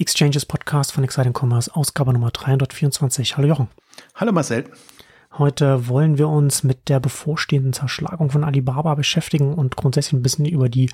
Exchanges Podcast von Exciting Commerce, Ausgabe Nummer 324. Hallo Jochen. Hallo Marcel. Heute wollen wir uns mit der bevorstehenden Zerschlagung von Alibaba beschäftigen und grundsätzlich ein bisschen über die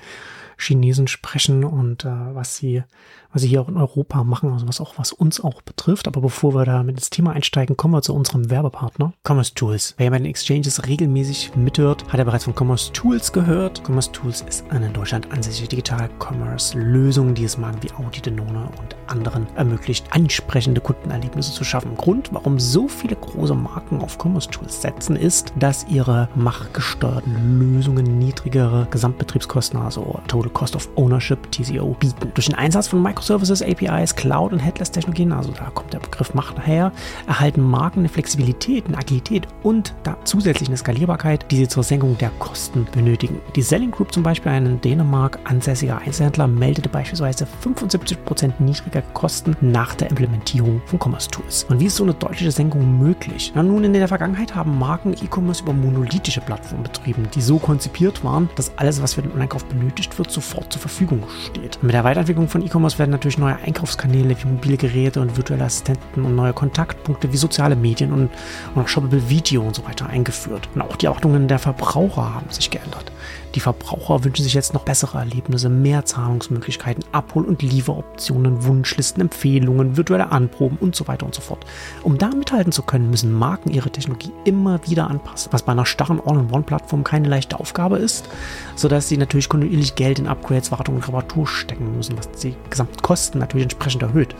Chinesen sprechen und äh, was sie, was sie hier auch in Europa machen, also was auch was uns auch betrifft. Aber bevor wir da mit ins Thema einsteigen, kommen wir zu unserem Werbepartner Commerce Tools. Wer bei den Exchanges regelmäßig mithört, hat er bereits von Commerce Tools gehört. Commerce Tools ist eine in Deutschland ansässige Digital Commerce Lösung, die es Marken wie Audi, Denone und anderen ermöglicht, ansprechende Kundenerlebnisse zu schaffen. Grund, warum so viele große Marken auf Commerce Tools setzen, ist, dass ihre machtgesteuerten Lösungen niedrigere Gesamtbetriebskosten, also Total Total Cost of Ownership, TCO, bieten. Durch den Einsatz von Microservices, APIs, Cloud und Headless-Technologien, also da kommt der Begriff Macht her, erhalten Marken eine Flexibilität, eine Agilität und da zusätzlich eine Skalierbarkeit, die sie zur Senkung der Kosten benötigen. Die Selling Group zum Beispiel, ein in Dänemark ansässiger Einzelhändler, meldete beispielsweise 75% niedriger Kosten nach der Implementierung von Commerce Tools. Und wie ist so eine deutliche Senkung möglich? Na, nun, in der Vergangenheit haben Marken E-Commerce über monolithische Plattformen betrieben, die so konzipiert waren, dass alles, was für den Onlinekauf benötigt wird, sofort zur Verfügung steht. Mit der Weiterentwicklung von E-Commerce werden natürlich neue Einkaufskanäle wie mobile Geräte und virtuelle Assistenten und neue Kontaktpunkte wie soziale Medien und, und auch Shoppable Video und so weiter eingeführt. Und auch die Erwartungen der Verbraucher haben sich geändert. Die Verbraucher wünschen sich jetzt noch bessere Erlebnisse, mehr Zahlungsmöglichkeiten, Abhol- und Lieferoptionen, Wunschlisten, Empfehlungen, virtuelle Anproben und so weiter und so fort. Um da mithalten zu können, müssen Marken ihre Technologie immer wieder anpassen, was bei einer starren All-in-One-Plattform keine leichte Aufgabe ist, sodass sie natürlich kontinuierlich Geld in Upgrades, Wartung und Reparatur stecken müssen, was die Gesamtkosten natürlich entsprechend erhöht.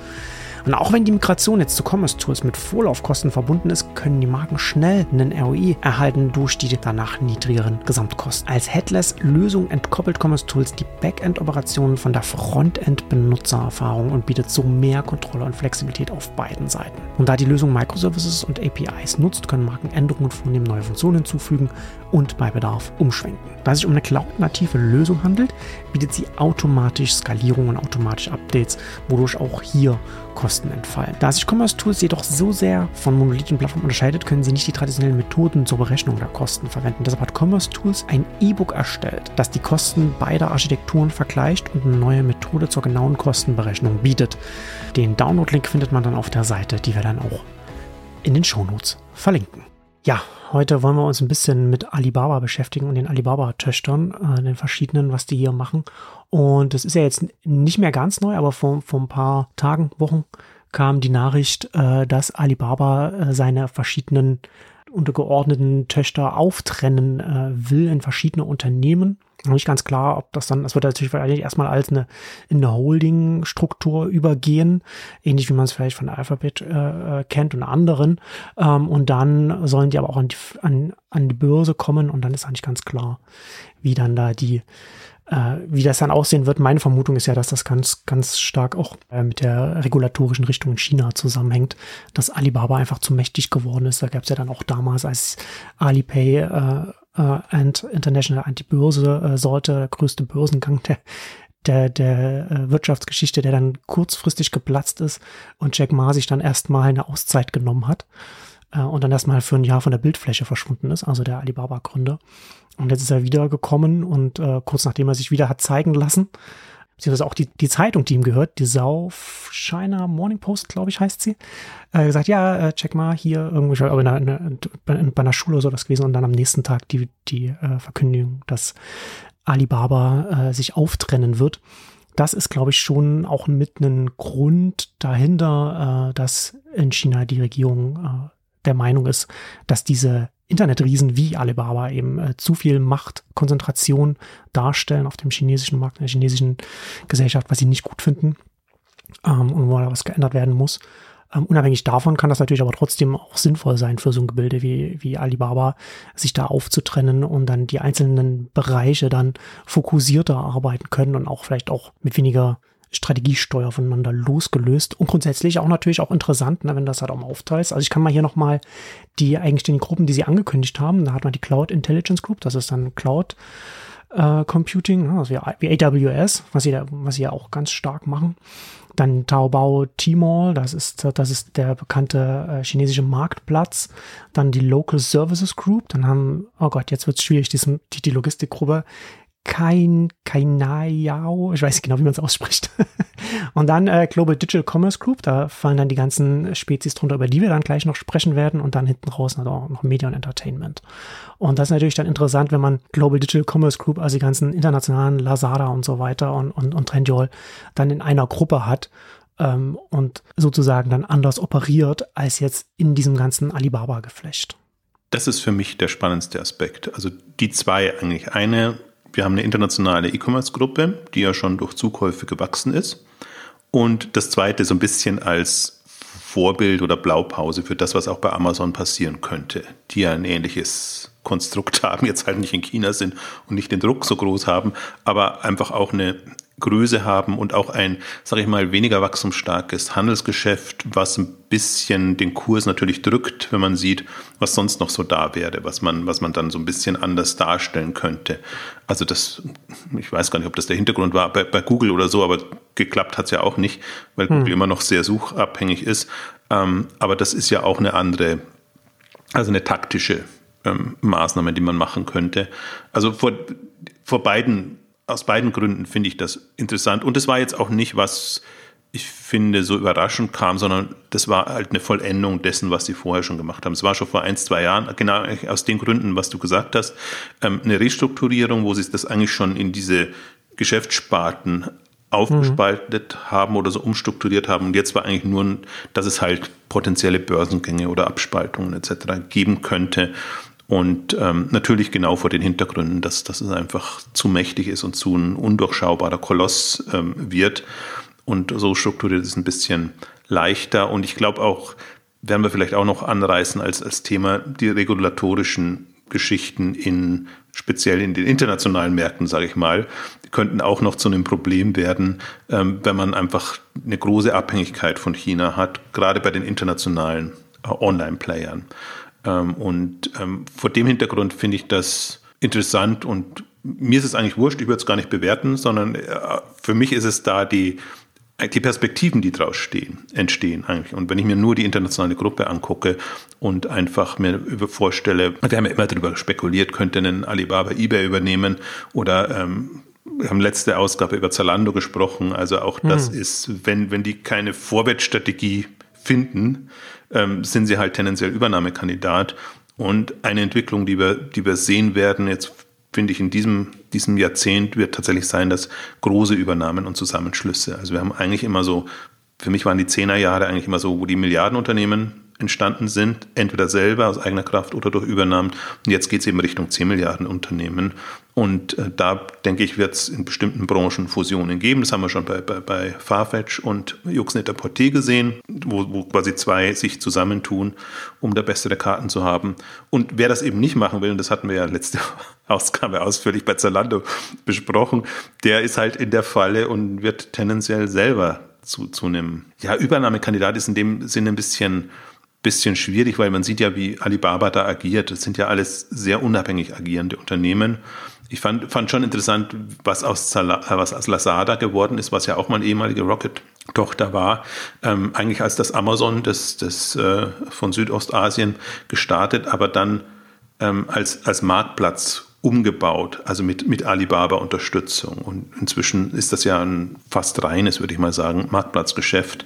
Und auch wenn die Migration jetzt zu Commerce Tools mit Vorlaufkosten verbunden ist, können die Marken schnell einen ROI erhalten durch die danach niedrigeren Gesamtkosten. Als Headless-Lösung entkoppelt Commerce Tools die Backend-Operationen von der Frontend-Benutzererfahrung und bietet so mehr Kontrolle und Flexibilität auf beiden Seiten. Und da die Lösung Microservices und APIs nutzt, können Marken Änderungen vornehmen, neue Funktionen hinzufügen und bei Bedarf umschwenken. Da es sich um eine cloud-native Lösung handelt, bietet sie automatisch Skalierung und automatisch Updates, wodurch auch hier Kosten entfallen. Da sich Commerce Tools jedoch so sehr von monolithischen Plattformen unterscheidet, können sie nicht die traditionellen Methoden zur Berechnung der Kosten verwenden. Deshalb hat Commerce Tools ein E-Book erstellt, das die Kosten beider Architekturen vergleicht und eine neue Methode zur genauen Kostenberechnung bietet. Den Download-Link findet man dann auf der Seite, die wir dann auch in den Shownotes verlinken. Ja, heute wollen wir uns ein bisschen mit Alibaba beschäftigen und den Alibaba-Töchtern, äh, den verschiedenen, was die hier machen. Und das ist ja jetzt nicht mehr ganz neu, aber vor, vor ein paar Tagen, Wochen kam die Nachricht, äh, dass Alibaba äh, seine verschiedenen untergeordneten Töchter auftrennen äh, will in verschiedene Unternehmen noch nicht ganz klar, ob das dann, das wird natürlich eigentlich erstmal als eine, in eine Holding-Struktur übergehen, ähnlich wie man es vielleicht von Alphabet äh, äh, kennt und anderen. Ähm, und dann sollen die aber auch an die, an, an die Börse kommen und dann ist eigentlich ganz klar, wie dann da die, äh, wie das dann aussehen wird. Meine Vermutung ist ja, dass das ganz, ganz stark auch äh, mit der regulatorischen Richtung in China zusammenhängt, dass Alibaba einfach zu mächtig geworden ist. Da gab es ja dann auch damals, als Alipay äh, äh, and International Anti-Börse äh, Sorte, der größte Börsengang der, der, der äh, Wirtschaftsgeschichte, der dann kurzfristig geplatzt ist und Jack Ma sich dann erstmal eine Auszeit genommen hat und dann erstmal für ein Jahr von der Bildfläche verschwunden ist, also der Alibaba-Gründer. Und jetzt ist er wiedergekommen und äh, kurz nachdem er sich wieder hat zeigen lassen, beziehungsweise auch die, die Zeitung, die ihm gehört, die South China Morning Post, glaube ich, heißt sie, äh, gesagt, ja, äh, check mal hier irgendwie, einer, in, bei einer Schule oder so das gewesen und dann am nächsten Tag die, die äh, Verkündigung, dass Alibaba äh, sich auftrennen wird. Das ist, glaube ich, schon auch mit einem Grund dahinter, äh, dass in China die Regierung äh, der Meinung ist, dass diese Internetriesen wie Alibaba eben äh, zu viel Machtkonzentration darstellen auf dem chinesischen Markt, in der chinesischen Gesellschaft, was sie nicht gut finden ähm, und wo da was geändert werden muss. Ähm, unabhängig davon kann das natürlich aber trotzdem auch sinnvoll sein für so ein Gebilde wie, wie Alibaba, sich da aufzutrennen und dann die einzelnen Bereiche dann fokussierter arbeiten können und auch vielleicht auch mit weniger Strategiesteuer voneinander losgelöst und grundsätzlich auch natürlich auch interessant, ne, wenn das halt auch mal aufteilt. Also ich kann mal hier nochmal die eigenständigen Gruppen, die sie angekündigt haben, da hat man die Cloud Intelligence Group, das ist dann Cloud äh, Computing, also wie, AWS, was sie, da, was sie ja auch ganz stark machen. Dann Taobao Tmall, das ist, das ist der bekannte äh, chinesische Marktplatz. Dann die Local Services Group, dann haben, oh Gott, jetzt wird es schwierig, die, die Logistikgruppe kein Kainayao, ich weiß nicht genau, wie man es ausspricht. und dann äh, Global Digital Commerce Group, da fallen dann die ganzen Spezies drunter, über die wir dann gleich noch sprechen werden und dann hinten raus auch noch Media und Entertainment. Und das ist natürlich dann interessant, wenn man Global Digital Commerce Group, also die ganzen internationalen Lazada und so weiter und, und, und Trendyol dann in einer Gruppe hat ähm, und sozusagen dann anders operiert als jetzt in diesem ganzen Alibaba-Geflecht. Das ist für mich der spannendste Aspekt. Also die zwei eigentlich. Eine wir haben eine internationale E-Commerce-Gruppe, die ja schon durch Zukäufe gewachsen ist. Und das zweite so ein bisschen als Vorbild oder Blaupause für das, was auch bei Amazon passieren könnte, die ja ein ähnliches Konstrukt haben, jetzt halt nicht in China sind und nicht den Druck so groß haben, aber einfach auch eine Größe haben und auch ein, sage ich mal, weniger wachstumsstarkes Handelsgeschäft, was ein bisschen den Kurs natürlich drückt, wenn man sieht, was sonst noch so da wäre, was man, was man dann so ein bisschen anders darstellen könnte. Also das, ich weiß gar nicht, ob das der Hintergrund war bei, bei Google oder so, aber geklappt hat es ja auch nicht, weil hm. Google immer noch sehr suchabhängig ist. Ähm, aber das ist ja auch eine andere, also eine taktische ähm, Maßnahme, die man machen könnte. Also vor, vor beiden aus beiden Gründen finde ich das interessant. Und es war jetzt auch nicht, was ich finde, so überraschend kam, sondern das war halt eine Vollendung dessen, was sie vorher schon gemacht haben. Es war schon vor ein, zwei Jahren, genau aus den Gründen, was du gesagt hast, ähm, eine Restrukturierung, wo sie das eigentlich schon in diese Geschäftssparten aufgespaltet mhm. haben oder so umstrukturiert haben. Und jetzt war eigentlich nur, dass es halt potenzielle Börsengänge oder Abspaltungen etc. geben könnte. Und ähm, natürlich genau vor den Hintergründen, dass, dass es einfach zu mächtig ist und zu ein undurchschaubarer Koloss ähm, wird. Und so strukturiert es ein bisschen leichter. Und ich glaube auch, werden wir vielleicht auch noch anreißen als, als Thema die regulatorischen Geschichten in speziell in den internationalen Märkten, sage ich mal, könnten auch noch zu einem Problem werden, ähm, wenn man einfach eine große Abhängigkeit von China hat, gerade bei den internationalen äh, Online-Playern. Ähm, und ähm, vor dem Hintergrund finde ich das interessant und mir ist es eigentlich wurscht, ich würde es gar nicht bewerten, sondern äh, für mich ist es da die, die Perspektiven, die draus stehen, entstehen eigentlich. Und wenn ich mir nur die internationale Gruppe angucke und einfach mir vorstelle, wir haben ja immer darüber spekuliert, könnte ein Alibaba eBay übernehmen oder ähm, wir haben letzte Ausgabe über Zalando gesprochen. Also auch das hm. ist, wenn, wenn die keine Vorwärtsstrategie finden, ähm, sind sie halt tendenziell Übernahmekandidat. Und eine Entwicklung, die wir, die wir sehen werden, jetzt finde ich in diesem, diesem Jahrzehnt, wird tatsächlich sein, dass große Übernahmen und Zusammenschlüsse. Also wir haben eigentlich immer so, für mich waren die Zehnerjahre eigentlich immer so, wo die Milliardenunternehmen entstanden sind, entweder selber aus eigener Kraft oder durch Übernahmen. Und jetzt geht es eben Richtung 10 Milliarden Unternehmen. Und äh, da denke ich, wird es in bestimmten Branchen Fusionen geben. Das haben wir schon bei, bei, bei Farfetch und Juxnet Porté gesehen, wo, wo quasi zwei sich zusammentun, um da bessere Karten zu haben. Und wer das eben nicht machen will, und das hatten wir ja letzte Ausgabe ausführlich bei Zalando besprochen, der ist halt in der Falle und wird tendenziell selber zu, zu einem ja, Übernahmekandidat ist in dem Sinne ein bisschen bisschen schwierig, weil man sieht ja, wie Alibaba da agiert. Das sind ja alles sehr unabhängig agierende Unternehmen. Ich fand, fand schon interessant, was aus, Zala, was aus Lazada geworden ist, was ja auch mal ehemalige Rocket-Tochter war. Ähm, eigentlich als das Amazon des, des, äh, von Südostasien gestartet, aber dann ähm, als, als Marktplatz umgebaut, also mit, mit Alibaba-Unterstützung. Und inzwischen ist das ja ein fast reines, würde ich mal sagen, Marktplatzgeschäft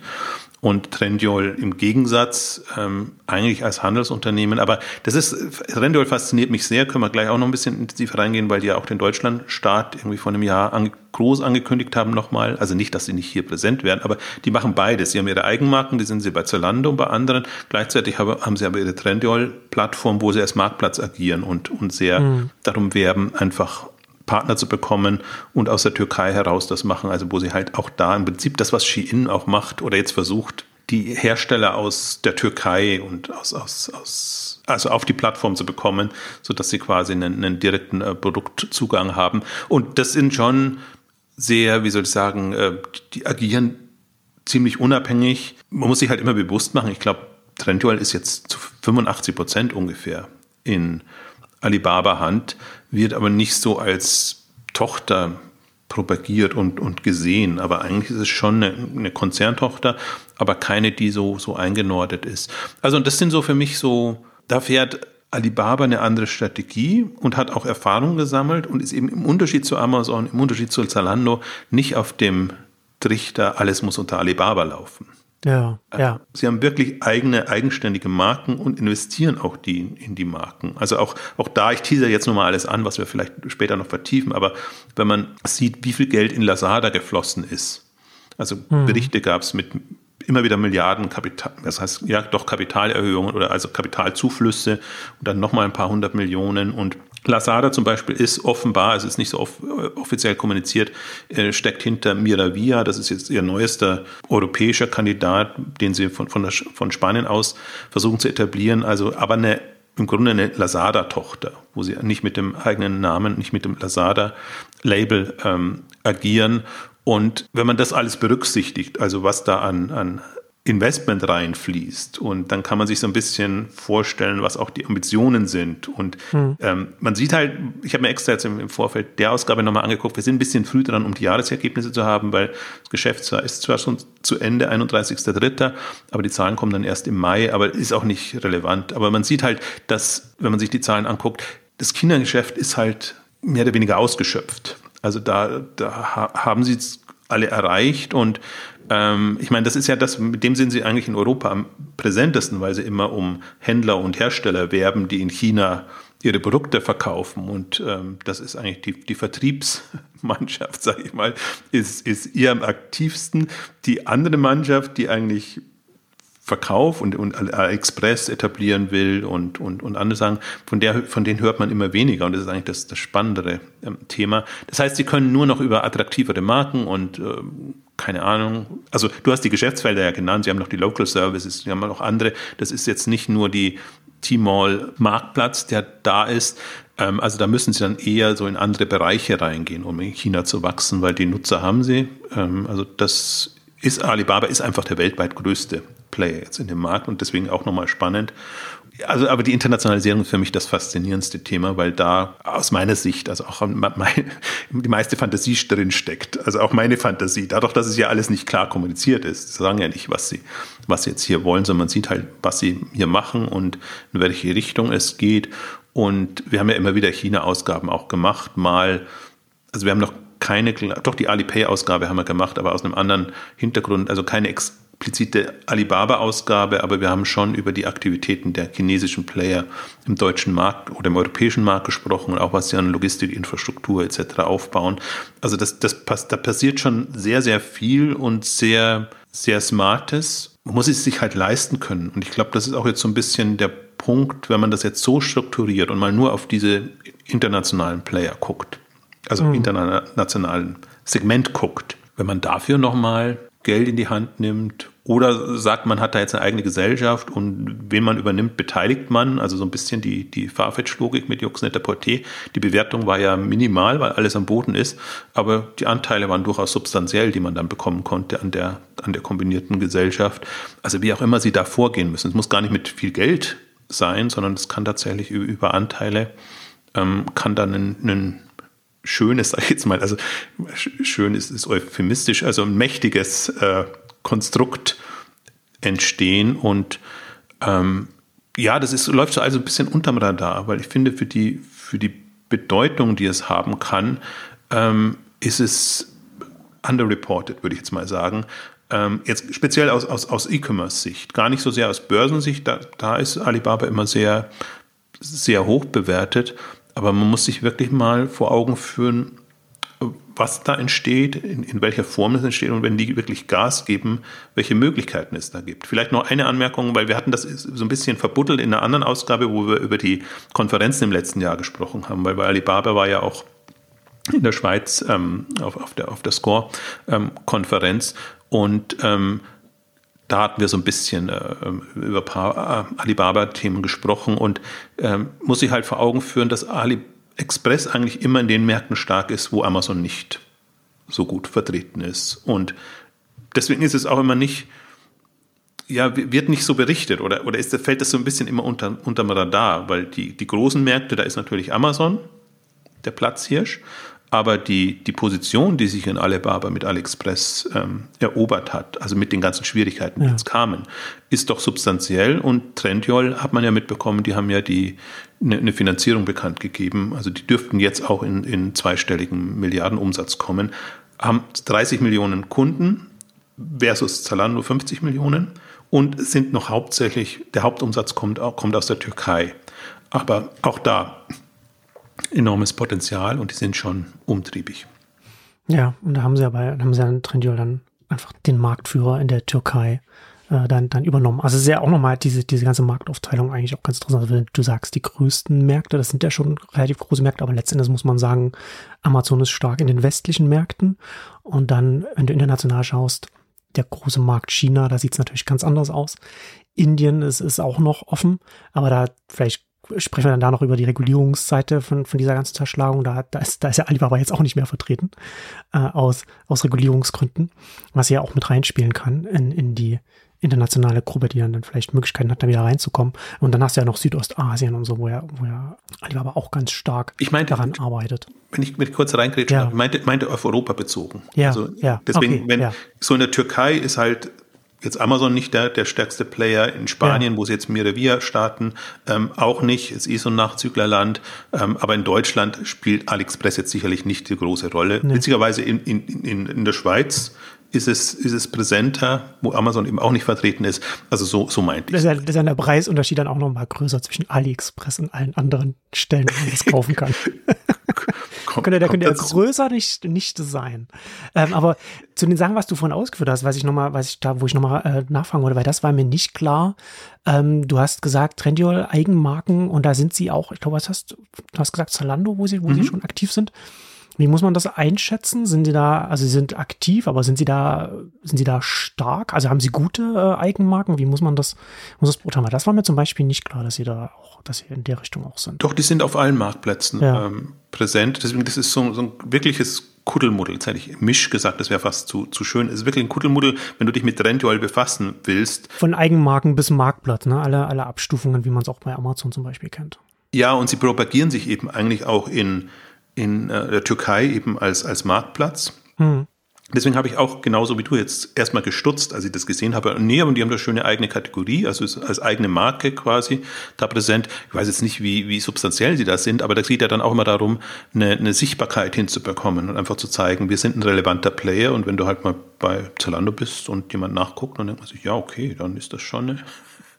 und Trendyol im Gegensatz ähm, eigentlich als Handelsunternehmen. Aber das ist, Trendyol fasziniert mich sehr, können wir gleich auch noch ein bisschen intensiver reingehen, weil die ja auch den Deutschlandstart irgendwie vor einem Jahr an, groß angekündigt haben nochmal. Also nicht, dass sie nicht hier präsent werden, aber die machen beides. Sie haben ihre Eigenmarken, die sind sie bei Zalando und bei anderen. Gleichzeitig haben sie aber ihre Trendyol-Plattform, wo sie als Marktplatz agieren und, und sehr mhm. darum werben, einfach Partner zu bekommen und aus der Türkei heraus das machen, also wo sie halt auch da im Prinzip das, was Shein auch macht oder jetzt versucht, die Hersteller aus der Türkei und aus, aus, aus also auf die Plattform zu bekommen, sodass sie quasi einen, einen direkten äh, Produktzugang haben. Und das sind schon sehr, wie soll ich sagen, äh, die agieren ziemlich unabhängig. Man muss sich halt immer bewusst machen, ich glaube, Trendyol ist jetzt zu 85 Prozent ungefähr in Alibaba-Hand, wird aber nicht so als Tochter propagiert und, und gesehen. Aber eigentlich ist es schon eine, eine Konzerntochter, aber keine, die so, so eingenordet ist. Also, das sind so für mich so, da fährt Alibaba eine andere Strategie und hat auch Erfahrung gesammelt und ist eben im Unterschied zu Amazon, im Unterschied zu Zalando nicht auf dem Trichter, alles muss unter Alibaba laufen. Ja, ja. Sie haben wirklich eigene, eigenständige Marken und investieren auch die in die Marken. Also auch, auch da, ich teaser jetzt nochmal alles an, was wir vielleicht später noch vertiefen, aber wenn man sieht, wie viel Geld in Lazada geflossen ist, also hm. Berichte gab es mit immer wieder Milliarden Kapital, das heißt ja doch Kapitalerhöhungen oder also Kapitalzuflüsse und dann nochmal ein paar hundert Millionen und Lazada zum Beispiel ist offenbar, es ist nicht so off offiziell kommuniziert, äh, steckt hinter Miravia, das ist jetzt ihr neuester europäischer Kandidat, den sie von, von, der, von Spanien aus versuchen zu etablieren, also aber eine im Grunde eine Lazada-Tochter, wo sie nicht mit dem eigenen Namen, nicht mit dem Lazada-Label ähm, agieren. Und wenn man das alles berücksichtigt, also was da an, an Investment reinfließt. Und dann kann man sich so ein bisschen vorstellen, was auch die Ambitionen sind. Und hm. ähm, man sieht halt, ich habe mir extra jetzt im, im Vorfeld der Ausgabe nochmal angeguckt, wir sind ein bisschen früh dran, um die Jahresergebnisse zu haben, weil das Geschäft ist zwar schon zu Ende, 31.3., aber die Zahlen kommen dann erst im Mai, aber ist auch nicht relevant. Aber man sieht halt, dass, wenn man sich die Zahlen anguckt, das Kindergeschäft ist halt mehr oder weniger ausgeschöpft. Also da, da haben sie es alle erreicht und ähm, ich meine, das ist ja das, mit dem sind sie eigentlich in Europa am präsentesten, weil sie immer um Händler und Hersteller werben, die in China ihre Produkte verkaufen. Und ähm, das ist eigentlich die, die Vertriebsmannschaft, sage ich mal, ist, ist ihr am aktivsten. Die andere Mannschaft, die eigentlich Verkauf und, und Express etablieren will und, und, und andere Sachen, von, der, von denen hört man immer weniger und das ist eigentlich das, das spannendere ähm, Thema. Das heißt, sie können nur noch über attraktivere Marken und ähm, keine Ahnung, also du hast die Geschäftsfelder ja genannt, sie haben noch die Local Services, sie haben noch andere, das ist jetzt nicht nur die T-Mall Marktplatz, der da ist, ähm, also da müssen sie dann eher so in andere Bereiche reingehen, um in China zu wachsen, weil die Nutzer haben sie, ähm, also das ist Alibaba ist einfach der weltweit größte Player jetzt in dem Markt und deswegen auch nochmal spannend. Also, aber die Internationalisierung ist für mich das faszinierendste Thema, weil da aus meiner Sicht, also auch meine, die meiste Fantasie drin steckt. Also auch meine Fantasie. Dadurch, dass es ja alles nicht klar kommuniziert ist. Sie sagen ja nicht, was sie, was sie jetzt hier wollen, sondern man sieht halt, was sie hier machen und in welche Richtung es geht. Und wir haben ja immer wieder China-Ausgaben auch gemacht. Mal, also wir haben noch keine, doch die Alipay-Ausgabe haben wir gemacht, aber aus einem anderen Hintergrund, also keine explizite Alibaba-Ausgabe, aber wir haben schon über die Aktivitäten der chinesischen Player im deutschen Markt oder im europäischen Markt gesprochen und auch was sie an Logistikinfrastruktur etc. aufbauen. Also das, das, da passiert schon sehr, sehr viel und sehr, sehr Smartes. Man muss es sich halt leisten können. Und ich glaube, das ist auch jetzt so ein bisschen der Punkt, wenn man das jetzt so strukturiert und mal nur auf diese internationalen Player guckt also mhm. internationalen Segment guckt. Wenn man dafür nochmal Geld in die Hand nimmt oder sagt, man hat da jetzt eine eigene Gesellschaft und wen man übernimmt, beteiligt man. Also so ein bisschen die, die Farfetch-Logik mit Juxnet Porté. Die Bewertung war ja minimal, weil alles am Boden ist, aber die Anteile waren durchaus substanziell, die man dann bekommen konnte an der, an der kombinierten Gesellschaft. Also wie auch immer sie da vorgehen müssen. Es muss gar nicht mit viel Geld sein, sondern es kann tatsächlich über Anteile, ähm, kann dann ein, ein schönes, sag ich jetzt mal, also schön ist, ist euphemistisch, also ein mächtiges äh, Konstrukt entstehen und ähm, ja, das ist, läuft so also ein bisschen unterm Radar, weil ich finde, für die, für die Bedeutung, die es haben kann, ähm, ist es underreported, würde ich jetzt mal sagen. Ähm, jetzt speziell aus, aus, aus E-Commerce-Sicht, gar nicht so sehr aus Börsensicht, da, da ist Alibaba immer sehr, sehr hoch bewertet. Aber man muss sich wirklich mal vor Augen führen, was da entsteht, in, in, welcher Form es entsteht und wenn die wirklich Gas geben, welche Möglichkeiten es da gibt. Vielleicht noch eine Anmerkung, weil wir hatten das so ein bisschen verbuddelt in einer anderen Ausgabe, wo wir über die Konferenzen im letzten Jahr gesprochen haben, weil bei Alibaba war ja auch in der Schweiz ähm, auf, auf, der, auf der Score-Konferenz ähm, und ähm, da hatten wir so ein bisschen äh, über ein paar äh, Alibaba-Themen gesprochen und ähm, muss ich halt vor Augen führen, dass AliExpress eigentlich immer in den Märkten stark ist, wo Amazon nicht so gut vertreten ist. Und deswegen ist es auch immer nicht, ja, wird nicht so berichtet oder, oder ist, fällt das so ein bisschen immer unter, unterm Radar, weil die, die großen Märkte, da ist natürlich Amazon, der Platzhirsch, aber die, die Position, die sich in Alibaba mit AliExpress ähm, erobert hat, also mit den ganzen Schwierigkeiten, die ja. jetzt kamen, ist doch substanziell. Und Trendyol hat man ja mitbekommen, die haben ja die eine, eine Finanzierung bekannt gegeben. Also die dürften jetzt auch in, in zweistelligen Milliardenumsatz kommen, haben 30 Millionen Kunden versus Zalando 50 Millionen und sind noch hauptsächlich, der Hauptumsatz kommt, kommt aus der Türkei. Aber auch da enormes Potenzial und die sind schon umtriebig. Ja, und da haben sie ja bei, haben sie ja Trendyol dann einfach den Marktführer in der Türkei äh, dann, dann übernommen. Also sehr auch nochmal diese, diese ganze Marktaufteilung eigentlich auch ganz interessant. Also wenn du sagst, die größten Märkte, das sind ja schon relativ große Märkte, aber letztendlich muss man sagen, Amazon ist stark in den westlichen Märkten. Und dann, wenn du international schaust, der große Markt China, da sieht es natürlich ganz anders aus. Indien ist, ist auch noch offen, aber da vielleicht sprechen wir dann da noch über die Regulierungsseite von, von dieser ganzen Zerschlagung. Da, da, ist, da ist ja Alibaba jetzt auch nicht mehr vertreten, äh, aus, aus Regulierungsgründen, was ja auch mit reinspielen kann in, in die internationale Gruppe, die dann, dann vielleicht Möglichkeiten hat, da wieder reinzukommen. Und dann hast du ja noch Südostasien und so, wo ja, wo ja Alibaba auch ganz stark ich meinte, daran arbeitet. Wenn ich mit kurz reingrätsche, ja. meinte, meinte auf Europa bezogen. Ja, also ja. Deswegen, okay, wenn ja. so in der Türkei ist halt jetzt Amazon nicht der, der stärkste Player in Spanien, ja. wo sie jetzt Miravia starten, ähm, auch nicht, ist eh so ein Nachzüglerland, ähm, aber in Deutschland spielt AliExpress jetzt sicherlich nicht die große Rolle. Nee. Witzigerweise in, in, in, in der Schweiz ist es, ist es präsenter, wo Amazon eben auch nicht vertreten ist. Also so, so meint ich. Das ist, ja, das ist ja der Preisunterschied dann auch nochmal größer zwischen AliExpress und allen anderen Stellen, wo man das kaufen kann. Komm, könnte, der könnte ja größer nicht, nicht sein. Ähm, aber zu den Sachen, was du vorhin ausgeführt hast, weiß ich nochmal, weiß ich da, wo ich nochmal äh, nachfragen wollte, weil das war mir nicht klar. Ähm, du hast gesagt, Trendyol Eigenmarken und da sind sie auch, ich glaube, was hast du hast gesagt, Zalando, wo sie, wo mhm. sie schon aktiv sind. Wie muss man das einschätzen? Sind sie da, also sie sind aktiv, aber sind sie da, sind sie da stark? Also haben sie gute äh, Eigenmarken? Wie muss man das, muss das beurteilen? Das war mir zum Beispiel nicht klar, dass sie da auch, dass sie in der Richtung auch sind. Doch, die sind auf allen Marktplätzen ja. ähm, präsent. Deswegen, das ist so, so ein wirkliches Kuddelmuddel. Jetzt hätte ich Misch gesagt, das wäre fast zu, zu schön. Es ist wirklich ein Kuddelmuddel, wenn du dich mit Rentual befassen willst. Von Eigenmarken bis Marktplatz, ne? Alle, alle Abstufungen, wie man es auch bei Amazon zum Beispiel kennt. Ja, und sie propagieren sich eben eigentlich auch in in äh, der Türkei eben als, als Marktplatz. Mhm. Deswegen habe ich auch genauso wie du jetzt erstmal gestutzt, als ich das gesehen habe. Nee, aber die haben da schöne eigene Kategorie, also als eigene Marke quasi da präsent. Ich weiß jetzt nicht, wie, wie substanziell sie da sind, aber da geht ja dann auch immer darum, eine, eine Sichtbarkeit hinzubekommen und einfach zu zeigen, wir sind ein relevanter Player und wenn du halt mal bei Zalando bist und jemand nachguckt, dann denkt man sich, ja, okay, dann ist das schon eine,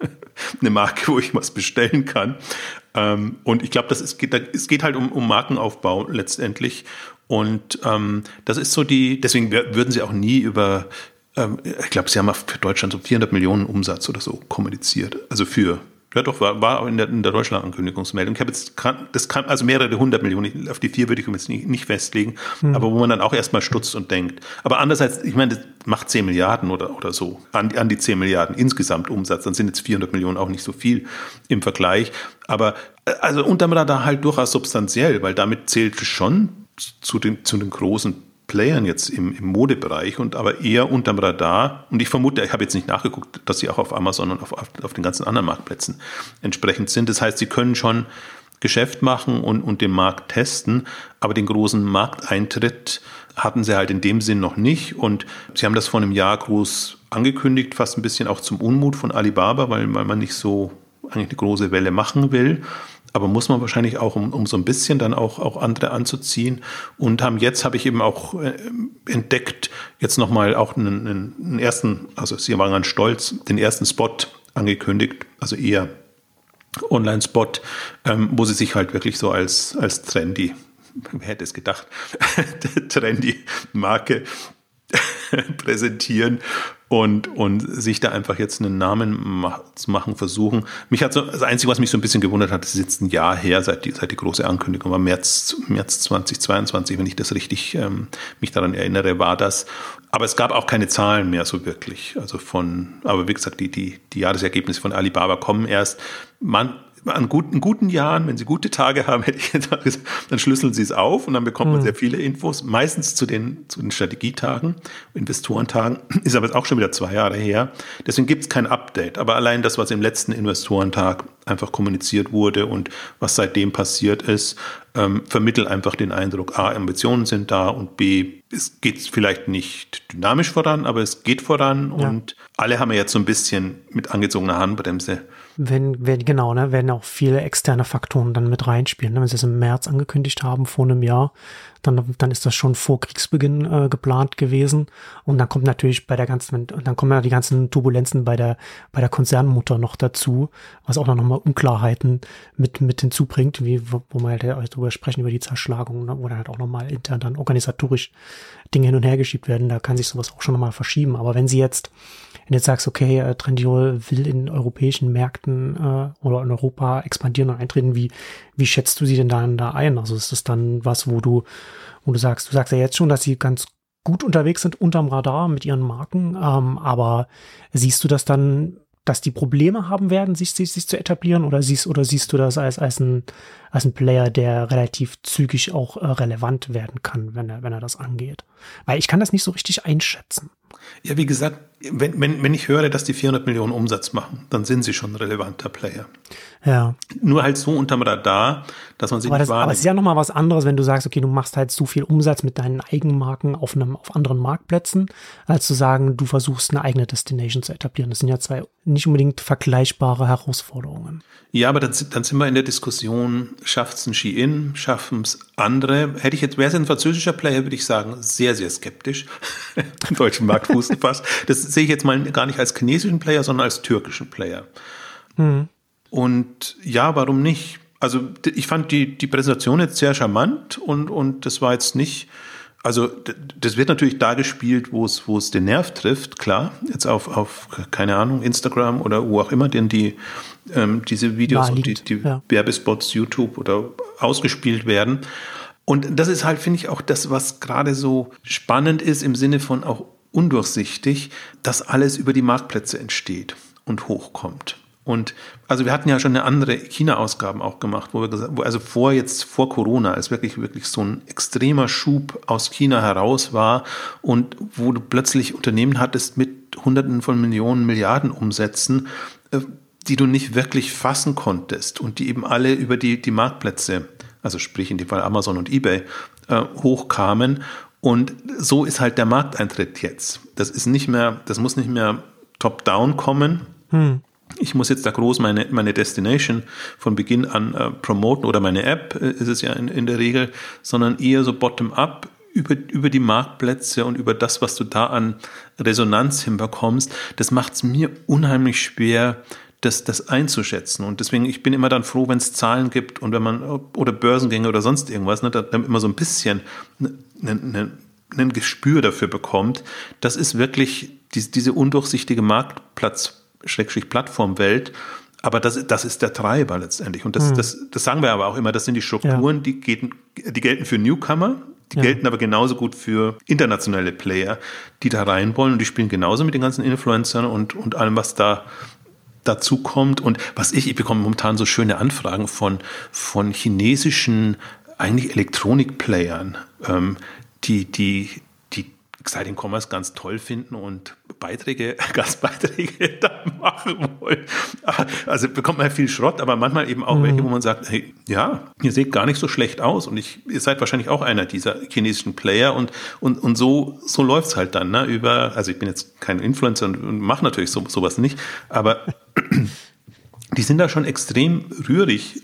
eine Marke, wo ich was bestellen kann. Ähm, und ich glaube, es geht, es geht halt um, um Markenaufbau letztendlich. Und ähm, das ist so die, deswegen würden sie auch nie über, ähm, ich glaube, sie haben für Deutschland so 400 Millionen Umsatz oder so kommuniziert. Also für ja, doch, war, war in der, in der Deutschland-Ankündigungsmeldung. Ich habe jetzt, das kann, also mehrere hundert Millionen, auf die vier würde ich jetzt nicht, nicht festlegen, mhm. aber wo man dann auch erstmal stutzt und denkt. Aber andererseits, ich meine, das macht 10 Milliarden oder, oder so, an, an die 10 Milliarden insgesamt Umsatz, dann sind jetzt 400 Millionen auch nicht so viel im Vergleich. Aber, äh, also unterm Radar halt durchaus substanziell, weil damit zählt schon zu den, zu den großen Playern jetzt im, im, Modebereich und aber eher unterm Radar. Und ich vermute, ich habe jetzt nicht nachgeguckt, dass sie auch auf Amazon und auf, auf, auf den ganzen anderen Marktplätzen entsprechend sind. Das heißt, sie können schon Geschäft machen und, und den Markt testen, aber den großen Markteintritt hatten sie halt in dem Sinn noch nicht. Und sie haben das vor einem Jahr groß angekündigt, fast ein bisschen auch zum Unmut von Alibaba, weil, weil man nicht so eigentlich eine große Welle machen will aber muss man wahrscheinlich auch, um, um so ein bisschen dann auch, auch andere anzuziehen. Und haben jetzt, habe ich eben auch äh, entdeckt, jetzt nochmal auch einen, einen ersten, also sie waren ganz stolz, den ersten Spot angekündigt, also eher Online-Spot, ähm, wo sie sich halt wirklich so als, als trendy, wer hätte es gedacht, trendy Marke präsentieren und, und sich da einfach jetzt einen Namen zu machen, versuchen. Mich hat so, das Einzige, was mich so ein bisschen gewundert hat, ist jetzt ein Jahr her, seit die, seit die große Ankündigung war, März, März 2022, wenn ich das richtig ähm, mich daran erinnere, war das. Aber es gab auch keine Zahlen mehr so wirklich. Also von, aber wie gesagt, die, die, die Jahresergebnisse von Alibaba kommen erst. Man, an guten, guten Jahren, wenn Sie gute Tage haben, hätte ich gesagt, dann schlüsseln Sie es auf und dann bekommt man mhm. sehr viele Infos, meistens zu den, zu den Strategietagen, Investorentagen, ist aber jetzt auch schon wieder zwei Jahre her. Deswegen gibt es kein Update. Aber allein das, was im letzten Investorentag einfach kommuniziert wurde und was seitdem passiert ist, ähm, vermittel einfach den Eindruck, A, Ambitionen sind da und B, es geht vielleicht nicht dynamisch voran, aber es geht voran ja. und alle haben ja jetzt so ein bisschen mit angezogener Handbremse wenn, wenn, genau, ne, werden auch viele externe Faktoren dann mit reinspielen. Ne? Wenn sie es im März angekündigt haben, vor einem Jahr, dann, dann ist das schon vor Kriegsbeginn äh, geplant gewesen. Und dann kommt natürlich bei der ganzen, dann kommen ja die ganzen Turbulenzen bei der, bei der Konzernmutter noch dazu, was auch noch mal Unklarheiten mit, mit hinzubringt, wie, wo, wir halt darüber sprechen, über die Zerschlagung, ne, wo dann halt auch nochmal intern dann organisatorisch Dinge hin und her geschiebt werden. Da kann sich sowas auch schon nochmal verschieben. Aber wenn sie jetzt, wenn du jetzt sagst, okay, äh, Trendiol will in europäischen Märkten äh, oder in Europa expandieren und eintreten, wie, wie schätzt du sie denn dann da ein? Also ist das dann was, wo du, wo du sagst, du sagst ja jetzt schon, dass sie ganz gut unterwegs sind unterm Radar mit ihren Marken, ähm, aber siehst du das dann dass die Probleme haben werden, sich, sich, sich zu etablieren, oder siehst, oder siehst du das als, als, ein, als ein Player, der relativ zügig auch äh, relevant werden kann, wenn er, wenn er das angeht? Weil ich kann das nicht so richtig einschätzen. Ja, wie gesagt, wenn, wenn, wenn ich höre, dass die 400 Millionen Umsatz machen, dann sind sie schon ein relevanter Player. Ja. Nur halt so unterm Radar, dass man sie aber nicht das, wahrnimmt. Aber es ist ja nochmal was anderes, wenn du sagst, okay, du machst halt so viel Umsatz mit deinen Eigenmarken auf einem, auf anderen Marktplätzen, als zu sagen, du versuchst eine eigene Destination zu etablieren. Das sind ja zwei nicht unbedingt vergleichbare Herausforderungen. Ja, aber dann, dann sind wir in der Diskussion, schafft es ein Ski-In, schaffen es andere? Hätte ich jetzt, wäre es ein französischer Player, würde ich sagen, sehr, sehr skeptisch. Im deutschen Markt fußen fast. Das sehe ich jetzt mal gar nicht als chinesischen Player, sondern als türkischen Player. Mhm. Und ja, warum nicht? Also ich fand die, die Präsentation jetzt sehr charmant und, und das war jetzt nicht, also das wird natürlich da gespielt, wo es, wo es den Nerv trifft, klar. Jetzt auf, auf keine Ahnung, Instagram oder wo auch immer denn die ähm, diese Videos und die, die ja. Werbespots, YouTube oder ausgespielt werden. Und das ist halt, finde ich, auch das, was gerade so spannend ist im Sinne von auch undurchsichtig, dass alles über die Marktplätze entsteht und hochkommt. Und also wir hatten ja schon eine andere China-Ausgaben auch gemacht, wo wir gesagt, wo also vor jetzt vor Corona, als wirklich wirklich so ein extremer Schub aus China heraus war und wo du plötzlich Unternehmen hattest mit Hunderten von Millionen Milliarden Umsätzen, äh, die du nicht wirklich fassen konntest und die eben alle über die die Marktplätze, also sprich in dem Fall Amazon und eBay, äh, hochkamen und so ist halt der Markteintritt jetzt. Das ist nicht mehr, das muss nicht mehr top-down kommen. Hm. Ich muss jetzt da groß meine, meine Destination von Beginn an äh, promoten oder meine App äh, ist es ja in, in der Regel, sondern eher so bottom-up über, über die Marktplätze und über das, was du da an Resonanz hinbekommst. Das macht es mir unheimlich schwer, das, das einzuschätzen. Und deswegen, ich bin immer dann froh, wenn es Zahlen gibt und wenn man, oder Börsengänge oder sonst irgendwas, ne, da, da immer so ein bisschen ne, ne, ne, ein Gespür dafür bekommt. Das ist wirklich die, diese undurchsichtige Marktplatz, Schrägstrich Plattformwelt. Aber das, das ist der Treiber letztendlich. Und das, mhm. das, das sagen wir aber auch immer, das sind die Strukturen, ja. die, gelten, die gelten für Newcomer, die ja. gelten aber genauso gut für internationale Player, die da rein wollen und die spielen genauso mit den ganzen Influencern und, und allem, was da dazu kommt. Und was ich, ich bekomme momentan so schöne Anfragen von, von chinesischen, eigentlich Elektronikplayern, ähm, die, die, die Exciting Commerce ganz toll finden und Beiträge, Gastbeiträge da machen wollen. Also bekommt man viel Schrott, aber manchmal eben auch mhm. welche, wo man sagt, hey, ja, ihr seht gar nicht so schlecht aus und ich, ihr seid wahrscheinlich auch einer dieser chinesischen Player und, und, und so, so läuft's halt dann, ne, über, also ich bin jetzt kein Influencer und, und mache natürlich so, sowas nicht, aber die sind da schon extrem rührig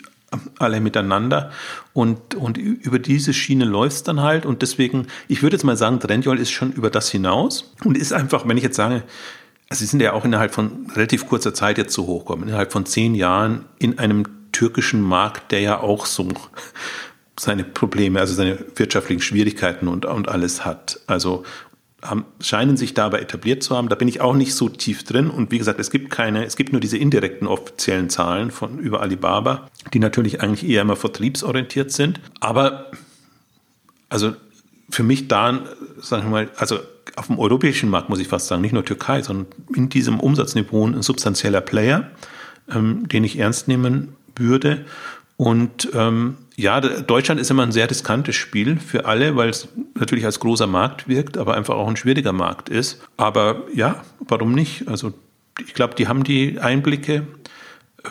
alle miteinander. Und, und über diese Schiene läuft es dann halt. Und deswegen, ich würde jetzt mal sagen, Trendyol ist schon über das hinaus. Und ist einfach, wenn ich jetzt sage, also sie sind ja auch innerhalb von relativ kurzer Zeit jetzt so hochgekommen, innerhalb von zehn Jahren in einem türkischen Markt, der ja auch so seine Probleme, also seine wirtschaftlichen Schwierigkeiten und, und alles hat. Also haben, scheinen sich dabei etabliert zu haben. Da bin ich auch nicht so tief drin. Und wie gesagt, es gibt keine, es gibt nur diese indirekten offiziellen Zahlen von über Alibaba, die natürlich eigentlich eher immer vertriebsorientiert sind. Aber also für mich da, sagen wir mal, also auf dem europäischen Markt muss ich fast sagen, nicht nur Türkei, sondern in diesem Umsatzniveau ein substanzieller Player, ähm, den ich ernst nehmen würde. Und ähm, ja, Deutschland ist immer ein sehr riskantes Spiel für alle, weil es natürlich als großer Markt wirkt, aber einfach auch ein schwieriger Markt ist. Aber ja, warum nicht? Also ich glaube, die haben die Einblicke.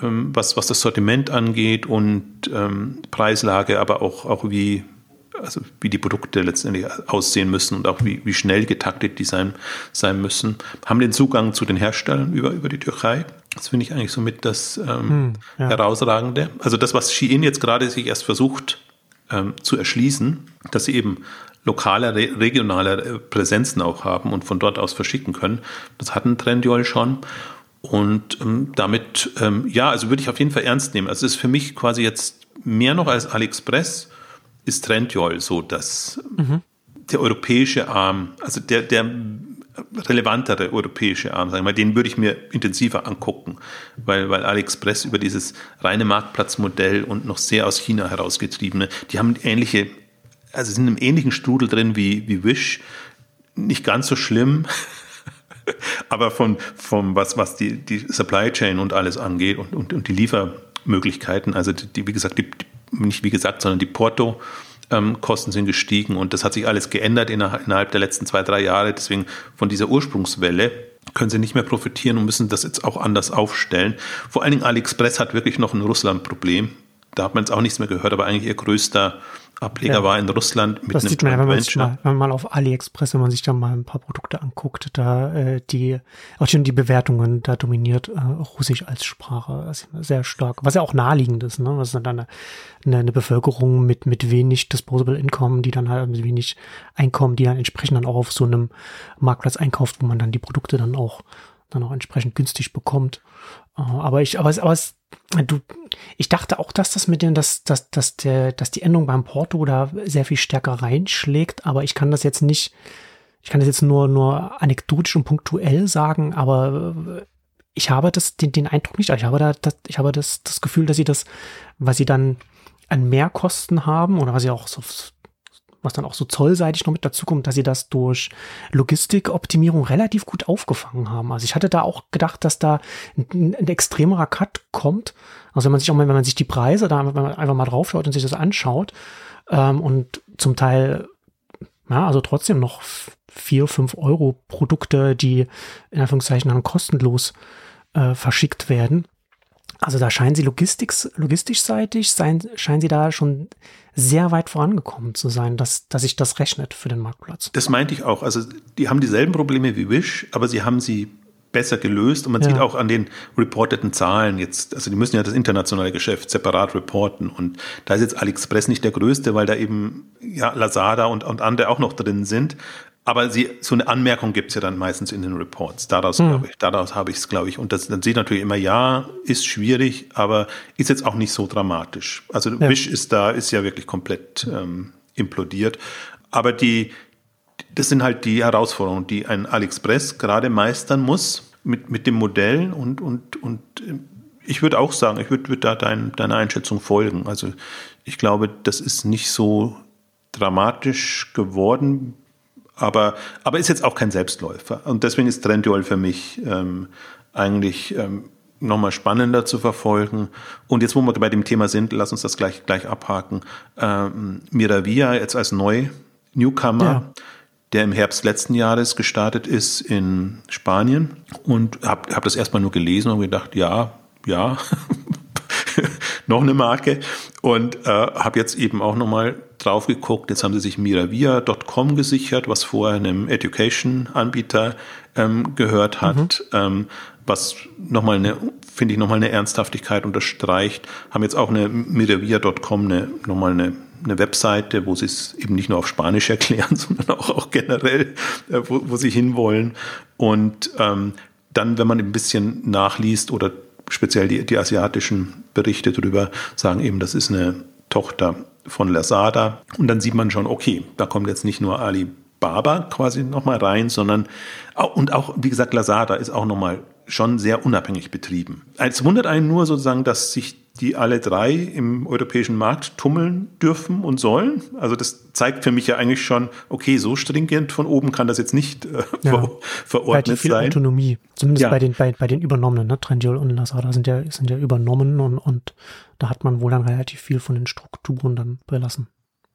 ähm, was, was das Sortiment angeht und ähm, Preislage, aber auch, auch wie, also wie die Produkte letztendlich aussehen müssen und auch wie, wie schnell getaktet die sein, sein müssen. Haben den Zugang zu den Herstellern über, über die Türkei. Das finde ich eigentlich somit das ähm, hm, ja. Herausragende. Also das, was Shein jetzt gerade sich erst versucht ähm, zu erschließen, dass sie eben lokale, regionale Präsenzen auch haben und von dort aus verschicken können. Das hat ein Trendyol schon. Und ähm, damit, ähm, ja, also würde ich auf jeden Fall ernst nehmen. Also es ist für mich quasi jetzt mehr noch als AliExpress ist Trendyol so, dass mhm. der europäische Arm, also der, der relevantere europäische Arm, sagen wir mal, den würde ich mir intensiver angucken, weil, weil AliExpress über dieses reine Marktplatzmodell und noch sehr aus China herausgetriebene, die haben ähnliche, also sind im ähnlichen Strudel drin wie, wie Wish, nicht ganz so schlimm, aber von, von was, was die, die Supply Chain und alles angeht und, und, und die Liefermöglichkeiten, also die, wie gesagt, die, nicht wie gesagt, sondern die Porto, Kosten sind gestiegen und das hat sich alles geändert innerhalb der letzten zwei, drei Jahre. Deswegen von dieser Ursprungswelle können sie nicht mehr profitieren und müssen das jetzt auch anders aufstellen. Vor allen Dingen AliExpress hat wirklich noch ein Russland-Problem. Da hat man jetzt auch nichts mehr gehört, aber eigentlich ihr größter Ableger ja. war in Russland mit das einem sieht man, wenn, mal, wenn man mal auf AliExpress, wenn man sich da mal ein paar Produkte anguckt, da äh, die auch schon die Bewertungen, da dominiert äh, Russisch als Sprache sehr stark, was ja auch naheliegend ist, ne? Was ist dann eine, eine, eine Bevölkerung mit mit wenig disposable Income, die dann halt mit wenig Einkommen, die dann entsprechend dann auch auf so einem Marktplatz einkauft, wo man dann die Produkte dann auch dann auch entsprechend günstig bekommt. Äh, aber ich, aber es, aber es, du, ich dachte auch, dass das mit dem, dass, dass, dass der, dass die Endung beim Porto da sehr viel stärker reinschlägt, aber ich kann das jetzt nicht, ich kann das jetzt nur, nur anekdotisch und punktuell sagen, aber äh, ich habe das, den, den Eindruck nicht, ich habe da, das, ich habe das, das Gefühl, dass sie das, weil sie dann an Mehrkosten haben oder was sie auch so was dann auch so zollseitig noch mit dazu kommt, dass sie das durch Logistikoptimierung relativ gut aufgefangen haben. Also ich hatte da auch gedacht, dass da ein, ein extremerer Cut kommt. Also wenn man sich auch mal, wenn man sich die Preise da einfach mal draufschaut und sich das anschaut ähm, und zum Teil, ja, also trotzdem noch vier, fünf Euro Produkte, die in Anführungszeichen dann kostenlos äh, verschickt werden. Also da scheinen sie logistischseitig, sein, scheinen sie da schon sehr weit vorangekommen zu sein, dass, dass sich das rechnet für den Marktplatz. Das meinte ich auch. Also die haben dieselben Probleme wie Wish, aber sie haben sie besser gelöst und man ja. sieht auch an den reporteten Zahlen jetzt, also die müssen ja das internationale Geschäft separat reporten und da ist jetzt AliExpress nicht der größte, weil da eben ja Lazada und, und andere auch noch drin sind, aber sie, so eine Anmerkung gibt's ja dann meistens in den Reports. Daraus, hm. ich, daraus habe ich es, glaube ich. Und das, dann sieht natürlich immer, ja, ist schwierig, aber ist jetzt auch nicht so dramatisch. Also ja. Wish ist da, ist ja wirklich komplett ähm, implodiert. Aber die, das sind halt die Herausforderungen, die ein AliExpress gerade meistern muss mit, mit dem Modell und, und, und äh, ich würde auch sagen, ich würde würd da dein, deiner Einschätzung folgen. Also ich glaube, das ist nicht so dramatisch geworden, aber, aber ist jetzt auch kein Selbstläufer. Und deswegen ist Trendyol für mich ähm, eigentlich ähm, nochmal spannender zu verfolgen. Und jetzt, wo wir bei dem Thema sind, lass uns das gleich, gleich abhaken. Ähm, Miravia jetzt als neu Newcomer, ja. der im Herbst letzten Jahres gestartet ist in Spanien und habe hab das erstmal nur gelesen und gedacht, ja, ja, noch eine Marke und äh, habe jetzt eben auch nochmal drauf geguckt. Jetzt haben sie sich miravia.com gesichert, was vorher einem Education-Anbieter ähm, gehört hat, mhm. ähm, was nochmal eine, finde ich, nochmal eine Ernsthaftigkeit unterstreicht. Haben jetzt auch eine miravia.com eine, nochmal eine eine Webseite, wo sie es eben nicht nur auf Spanisch erklären, sondern auch, auch generell, äh, wo, wo sie hinwollen. Und ähm, dann, wenn man ein bisschen nachliest oder speziell die, die asiatischen Berichte darüber sagen eben, das ist eine Tochter von Lazada. Und dann sieht man schon, okay, da kommt jetzt nicht nur Alibaba quasi nochmal rein, sondern und auch, wie gesagt, Lazada ist auch nochmal schon sehr unabhängig betrieben. Es wundert einen nur sozusagen, dass sich die alle drei im europäischen Markt tummeln dürfen und sollen. Also das zeigt für mich ja eigentlich schon, okay, so stringent von oben kann das jetzt nicht äh, ja. ver verordnet viel sein. Autonomie, zumindest ja. bei den bei, bei den übernommenen, ne? Trendyol und Lazada sind ja sind ja übernommen und und da hat man wohl dann relativ viel von den Strukturen dann belassen.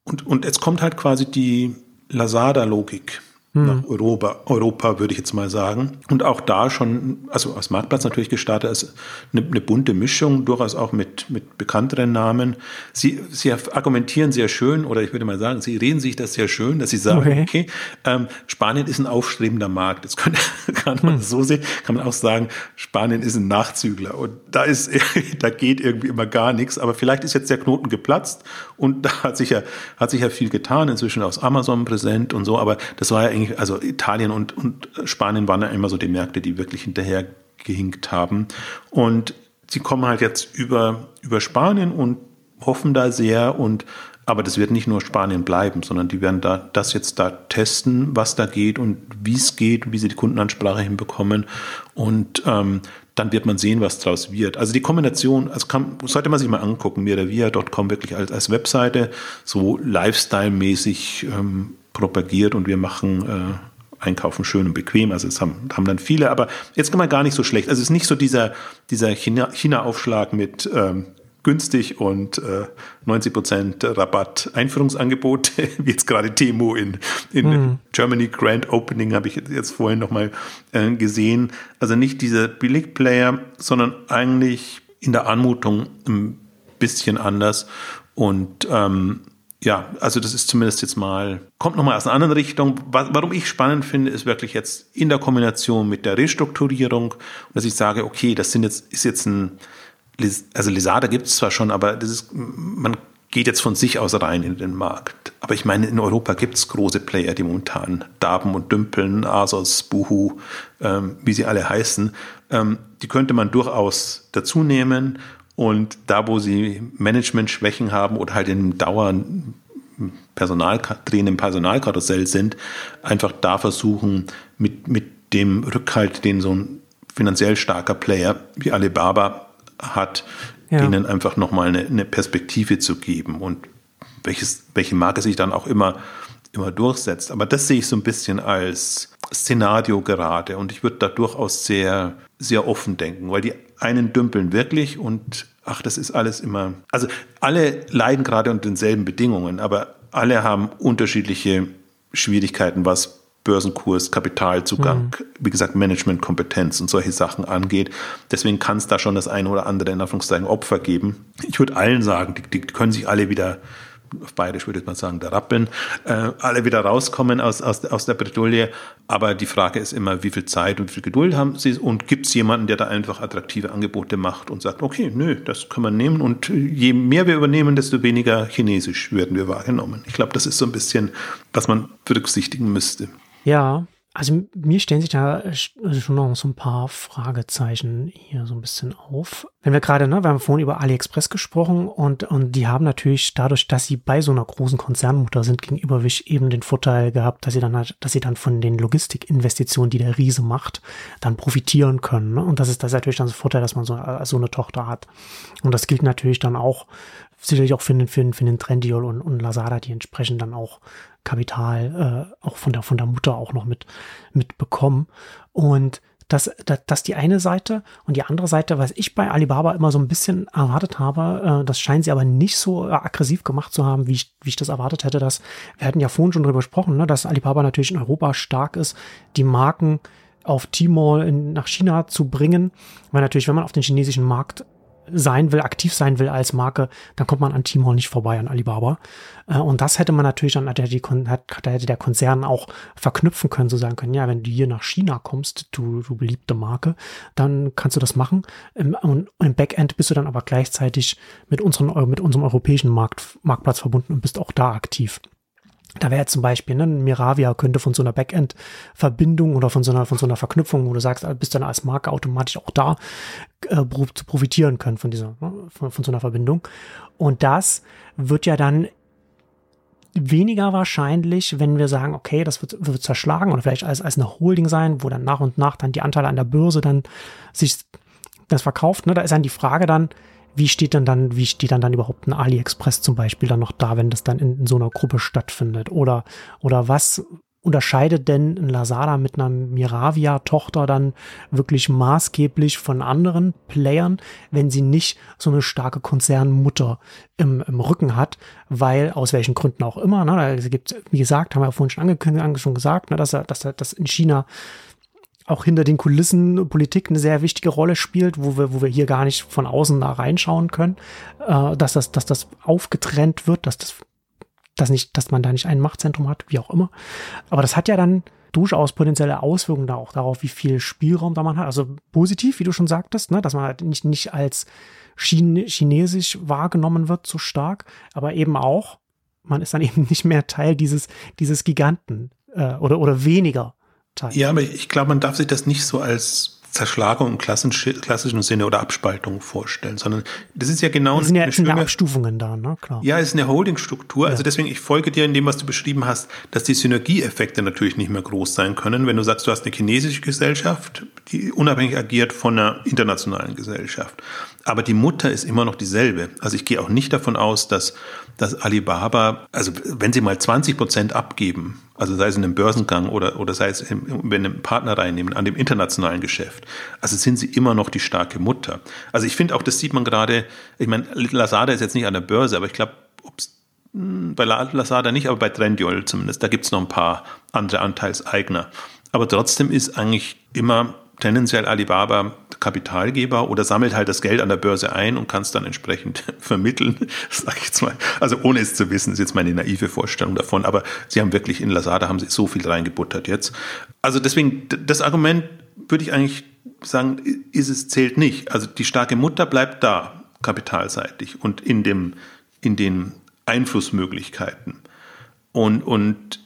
Und und jetzt kommt halt quasi die Lazada Logik hm. nach Europa, Europa, würde ich jetzt mal sagen. Und auch da schon, also als Marktplatz natürlich gestartet, als eine, eine, bunte Mischung, durchaus auch mit, mit bekannteren Namen. Sie, sie argumentieren sehr schön, oder ich würde mal sagen, sie reden sich das sehr schön, dass sie sagen, okay, okay ähm, Spanien ist ein aufstrebender Markt. Das kann, kann man hm. so sehen, kann man auch sagen, Spanien ist ein Nachzügler. Und da ist, da geht irgendwie immer gar nichts. Aber vielleicht ist jetzt der Knoten geplatzt und da hat sich ja, hat sich ja viel getan, inzwischen aus Amazon präsent und so. Aber das war ja eigentlich eigentlich, also Italien und, und Spanien waren ja immer so die Märkte, die wirklich hinterher gehinkt haben. Und sie kommen halt jetzt über, über Spanien und hoffen da sehr und aber das wird nicht nur Spanien bleiben, sondern die werden da das jetzt da testen, was da geht und wie es geht, wie sie die Kundenansprache hinbekommen. Und ähm, dann wird man sehen, was daraus wird. Also die Kombination, also kann, sollte man sich mal angucken, miravia.com wirklich als, als Webseite, so Lifestyle-mäßig ähm, propagiert und wir machen äh, Einkaufen schön und bequem. Also es haben, haben dann viele, aber jetzt man gar nicht so schlecht. Also es ist nicht so dieser, dieser China-Aufschlag China mit ähm, günstig und äh, 90 Prozent Rabatt Einführungsangebot, wie jetzt gerade Temo in, in mhm. Germany Grand Opening habe ich jetzt vorhin nochmal äh, gesehen. Also nicht dieser Billigplayer, sondern eigentlich in der Anmutung ein bisschen anders und ähm, ja, also das ist zumindest jetzt mal, kommt nochmal aus einer anderen Richtung. Warum ich spannend finde, ist wirklich jetzt in der Kombination mit der Restrukturierung, dass ich sage, okay, das sind jetzt, ist jetzt ein, also Lisada gibt es zwar schon, aber das ist, man geht jetzt von sich aus rein in den Markt. Aber ich meine, in Europa gibt es große Player, die momentan darben und dümpeln, Asos, Buhu, ähm, wie sie alle heißen. Ähm, die könnte man durchaus dazu nehmen und da, wo sie Management-Schwächen haben oder halt in Dauern Personal, drehen im Personalkarussell sind, einfach da versuchen, mit, mit dem Rückhalt, den so ein finanziell starker Player wie Alibaba hat, ja. denen einfach nochmal eine, eine Perspektive zu geben und welches, welche Marke sich dann auch immer, immer durchsetzt. Aber das sehe ich so ein bisschen als Szenario gerade und ich würde da durchaus sehr, sehr offen denken, weil die einen dümpeln wirklich und ach, das ist alles immer. Also alle leiden gerade unter denselben Bedingungen, aber alle haben unterschiedliche Schwierigkeiten, was Börsenkurs, Kapitalzugang, mhm. wie gesagt, Managementkompetenz und solche Sachen angeht. Deswegen kann es da schon das eine oder andere in Anführungszeichen Opfer geben. Ich würde allen sagen, die, die können sich alle wieder auf Bayerisch würde man sagen, der Rappeln, äh, alle wieder rauskommen aus, aus, aus der Bredouille. Aber die Frage ist immer, wie viel Zeit und wie viel Geduld haben sie und gibt es jemanden, der da einfach attraktive Angebote macht und sagt, okay, nö, das können wir nehmen und je mehr wir übernehmen, desto weniger chinesisch werden wir wahrgenommen. Ich glaube, das ist so ein bisschen, was man berücksichtigen müsste. Ja, also mir stellen sich da also schon noch so ein paar Fragezeichen hier so ein bisschen auf. Wenn wir gerade, ne, wir haben vorhin über AliExpress gesprochen und, und die haben natürlich dadurch, dass sie bei so einer großen Konzernmutter sind, gegenüber Wish eben den Vorteil gehabt, dass sie dann halt, dass sie dann von den Logistikinvestitionen, die der Riese macht, dann profitieren können. Ne? Und das ist das ist natürlich dann so ein Vorteil, dass man so, so eine Tochter hat. Und das gilt natürlich dann auch sicherlich auch für den, für für den Trendyol und, und Lazada, die entsprechend dann auch Kapital äh, auch von der, von der Mutter auch noch mit, mit bekommen. Und das, das, das die eine Seite und die andere Seite, was ich bei Alibaba immer so ein bisschen erwartet habe, äh, das scheinen sie aber nicht so äh, aggressiv gemacht zu haben, wie ich, wie ich das erwartet hätte. Dass, wir hatten ja vorhin schon darüber gesprochen, ne, dass Alibaba natürlich in Europa stark ist, die Marken auf Tmall in, nach China zu bringen, weil natürlich, wenn man auf den chinesischen Markt sein will, aktiv sein will als Marke, dann kommt man an Tmall nicht vorbei, an Alibaba. Äh, und das hätte man natürlich dann, die, hätte der Konzern auch verknüpfen können, so sagen können, ja, wenn du hier nach China kommst, du, du beliebte Marke, dann kannst du das machen. Und im Backend bist du dann aber gleichzeitig mit, unseren, mit unserem europäischen Markt, Marktplatz verbunden und bist auch da aktiv. Da wäre zum Beispiel, ne, Miravia könnte von so einer Backend-Verbindung oder von so einer, von so einer Verknüpfung, wo du sagst, bist dann als Marke automatisch auch da, äh, zu profitieren können von dieser, ne, von, von so einer Verbindung. Und das wird ja dann weniger wahrscheinlich, wenn wir sagen, okay, das wird, wird zerschlagen oder vielleicht als, als eine Holding sein, wo dann nach und nach dann die Anteile an der Börse dann sich das verkauft. Ne? Da ist dann die Frage dann, wie steht denn dann, wie steht dann dann überhaupt ein AliExpress zum Beispiel dann noch da, wenn das dann in, in so einer Gruppe stattfindet? Oder, oder was, unterscheidet denn ein Lazada mit einer Miravia-Tochter dann wirklich maßgeblich von anderen Playern, wenn sie nicht so eine starke Konzernmutter im, im Rücken hat, weil aus welchen Gründen auch immer, ne, es gibt, wie gesagt, haben wir ja vorhin schon angekündigt, schon gesagt, ne, dass dass dass in China auch hinter den Kulissen Politik eine sehr wichtige Rolle spielt, wo wir, wo wir hier gar nicht von außen da reinschauen können, äh, dass das, dass das aufgetrennt wird, dass das dass nicht, dass man da nicht ein Machtzentrum hat, wie auch immer. Aber das hat ja dann durchaus potenzielle Auswirkungen da auch darauf, wie viel Spielraum da man hat. Also positiv, wie du schon sagtest, ne, dass man halt nicht, nicht als Chine chinesisch wahrgenommen wird so stark, aber eben auch, man ist dann eben nicht mehr Teil dieses, dieses Giganten äh, oder, oder weniger Teil. Ja, aber ich glaube, man darf sich das nicht so als Zerschlagung im klassischen Sinne oder Abspaltung vorstellen, sondern das ist ja genau das sind ja, eine sind ja Abstufungen da, ne? Klar. Ja, es ist eine Holdingstruktur. Also ja. Also deswegen, ich folge dir in dem, was du beschrieben hast, dass die Synergieeffekte natürlich nicht mehr groß sein können. Wenn du sagst, du hast eine chinesische Gesellschaft, die unabhängig agiert von einer internationalen Gesellschaft. Aber die Mutter ist immer noch dieselbe. Also ich gehe auch nicht davon aus, dass, dass Alibaba, also wenn sie mal 20 Prozent abgeben, also sei es in einem Börsengang oder, oder sei es, im, wenn einen Partner reinnehmen an dem internationalen Geschäft, also sind sie immer noch die starke Mutter. Also ich finde auch, das sieht man gerade, ich meine, Lazada ist jetzt nicht an der Börse, aber ich glaube, hm, bei Lazada nicht, aber bei Trendyol zumindest, da gibt es noch ein paar andere Anteilseigner. Aber trotzdem ist eigentlich immer tendenziell Alibaba Kapitalgeber oder sammelt halt das Geld an der Börse ein und kann es dann entsprechend vermitteln, sage ich jetzt mal. Also ohne es zu wissen, ist jetzt meine naive Vorstellung davon. Aber sie haben wirklich in Lazada haben sie so viel reingebuttert jetzt. Also deswegen, das Argument würde ich eigentlich sagen, ist es zählt nicht. Also die starke Mutter bleibt da, kapitalseitig und in dem, in den Einflussmöglichkeiten. Und, und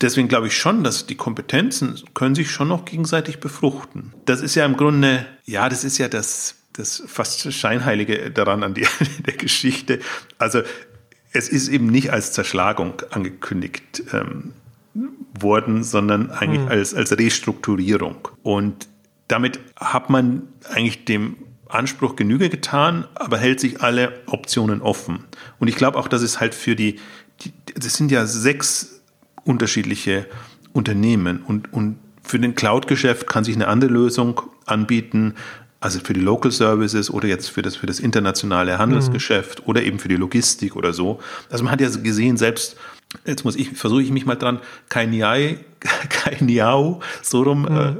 deswegen glaube ich schon, dass die Kompetenzen können sich schon noch gegenseitig befruchten. Das ist ja im Grunde, ja, das ist ja das, das fast Scheinheilige daran an die, der Geschichte. Also es ist eben nicht als Zerschlagung angekündigt ähm, worden, sondern eigentlich mhm. als, als Restrukturierung. Und damit hat man eigentlich dem Anspruch Genüge getan, aber hält sich alle Optionen offen. Und ich glaube auch, dass es halt für die, die das sind ja sechs unterschiedliche Unternehmen. Und, und für den Cloud-Geschäft kann sich eine andere Lösung anbieten, also für die Local Services oder jetzt für das, für das internationale Handelsgeschäft mhm. oder eben für die Logistik oder so. Also man hat ja gesehen, selbst, jetzt muss ich, versuche ich mich mal dran, kein Niai, kein Niau, so rum, mhm. äh,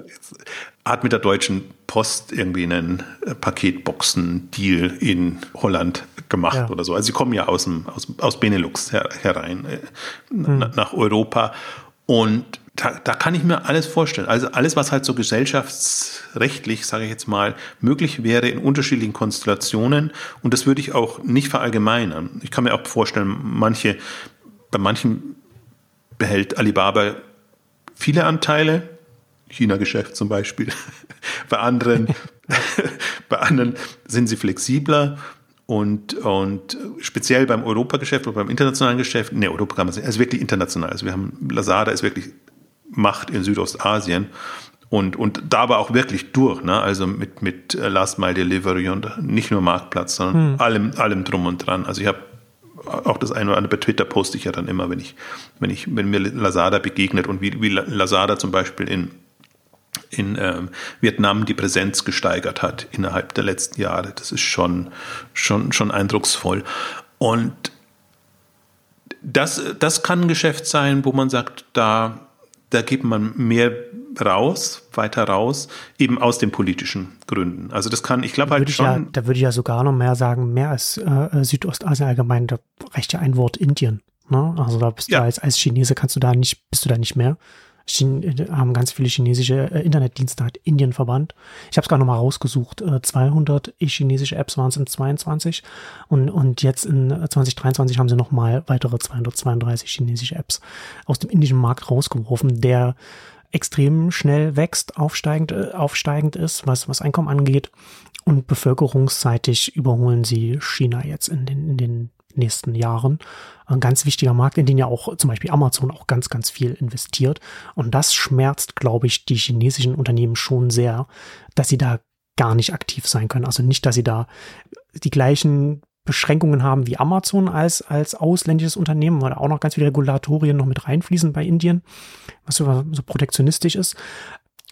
hat mit der Deutschen Post irgendwie einen äh, Paketboxen-Deal in Holland gemacht ja. oder so. Also sie kommen ja aus, dem, aus, aus Benelux her, herein äh, hm. nach Europa. Und da, da kann ich mir alles vorstellen. Also alles, was halt so gesellschaftsrechtlich, sage ich jetzt mal, möglich wäre in unterschiedlichen Konstellationen. Und das würde ich auch nicht verallgemeinern. Ich kann mir auch vorstellen, manche, bei manchen behält Alibaba viele Anteile, China-Geschäft zum Beispiel. bei anderen, bei anderen sind sie flexibler und, und speziell beim Europageschäft oder beim internationalen Geschäft, ne, Europa kann man sagen, also wirklich international. Also wir haben, Lazada ist wirklich Macht in Südostasien und, und da aber auch wirklich durch, ne? also mit, mit Last Mile Delivery und nicht nur Marktplatz, sondern hm. allem, allem drum und dran. Also ich habe auch das eine oder andere bei Twitter poste ich ja dann immer, wenn ich, wenn ich, wenn mir Lazada begegnet und wie, wie Lazada zum Beispiel in in ähm, Vietnam die Präsenz gesteigert hat innerhalb der letzten Jahre. Das ist schon, schon, schon eindrucksvoll. Und das, das kann ein Geschäft sein, wo man sagt, da, da gibt man mehr raus, weiter raus, eben aus den politischen Gründen. Also das kann, ich glaube halt schon. Ja, da würde ich ja sogar noch mehr sagen, mehr als äh, Südostasien allgemein, da reicht ja ein Wort Indien. Ne? Also da bist ja. du als, als Chinese kannst du da nicht, bist du da nicht mehr. Chine haben ganz viele chinesische äh, Internetdienste, hat Indien verbannt. Ich habe es gerade nochmal rausgesucht. Äh, 200 chinesische Apps waren es in 22 und, und jetzt in 2023 haben sie nochmal weitere 232 chinesische Apps aus dem indischen Markt rausgeworfen, der extrem schnell wächst, aufsteigend, äh, aufsteigend ist, was, was Einkommen angeht. Und bevölkerungsseitig überholen sie China jetzt in den, in den nächsten Jahren. Ein ganz wichtiger Markt, in den ja auch zum Beispiel Amazon auch ganz, ganz viel investiert. Und das schmerzt, glaube ich, die chinesischen Unternehmen schon sehr, dass sie da gar nicht aktiv sein können. Also nicht, dass sie da die gleichen Beschränkungen haben wie Amazon als, als ausländisches Unternehmen, weil auch noch ganz viele Regulatorien noch mit reinfließen bei Indien, was so protektionistisch ist,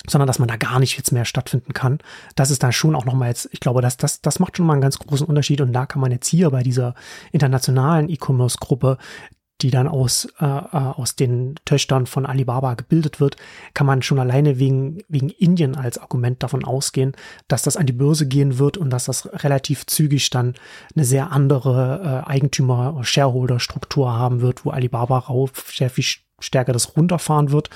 sondern dass man da gar nicht jetzt mehr stattfinden kann. Das ist da schon auch nochmal jetzt, ich glaube, das, das, das macht schon mal einen ganz großen Unterschied und da kann man jetzt hier bei dieser internationalen E-Commerce-Gruppe die dann aus, äh, äh, aus den Töchtern von Alibaba gebildet wird, kann man schon alleine wegen, wegen Indien als Argument davon ausgehen, dass das an die Börse gehen wird und dass das relativ zügig dann eine sehr andere äh, Eigentümer-Shareholder-Struktur haben wird, wo Alibaba rauf sehr viel stärker das runterfahren wird,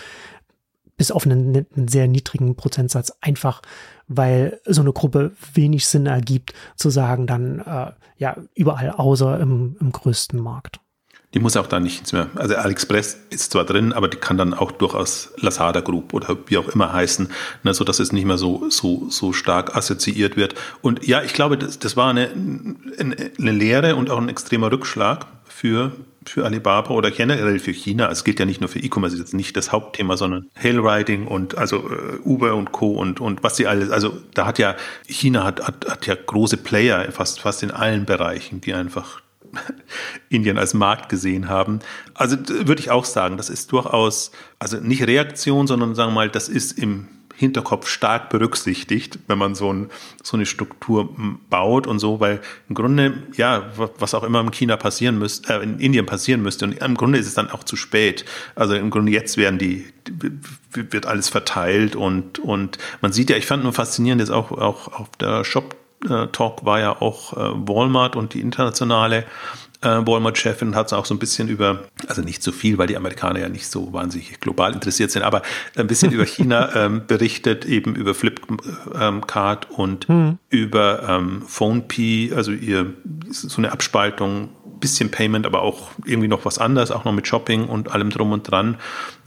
bis auf einen, einen sehr niedrigen Prozentsatz, einfach weil so eine Gruppe wenig Sinn ergibt, zu sagen, dann äh, ja überall außer im, im größten Markt. Die muss auch da nichts mehr. Also AliExpress ist zwar drin, aber die kann dann auch durchaus Lazada Group oder wie auch immer heißen, ne, so dass es nicht mehr so, so, so stark assoziiert wird. Und ja, ich glaube, das, das war eine, eine Lehre und auch ein extremer Rückschlag für, für Alibaba oder generell für China. Es gilt ja nicht nur für E-Commerce, ist jetzt nicht das Hauptthema, sondern Hailriding und also uh, Uber und Co. und, und was sie alles, also da hat ja, China hat, hat, hat ja große Player fast, fast in allen Bereichen, die einfach Indien als Markt gesehen haben. Also würde ich auch sagen, das ist durchaus, also nicht Reaktion, sondern sagen wir mal, das ist im Hinterkopf stark berücksichtigt, wenn man so, ein, so eine Struktur baut und so, weil im Grunde, ja, was auch immer in China passieren müsste, äh, in Indien passieren müsste, und im Grunde ist es dann auch zu spät. Also im Grunde jetzt werden die, wird alles verteilt und, und man sieht ja, ich fand nur faszinierend, jetzt auch, auch auf der Shop äh, Talk war ja auch äh, Walmart und die internationale äh, Walmart-Chefin hat es auch so ein bisschen über, also nicht so viel, weil die Amerikaner ja nicht so wahnsinnig global interessiert sind, aber ein bisschen über China ähm, berichtet, eben über Flipkart ähm, und mhm. über ähm, PhonePe, also ihr so eine Abspaltung, bisschen Payment, aber auch irgendwie noch was anderes, auch noch mit Shopping und allem drum und dran.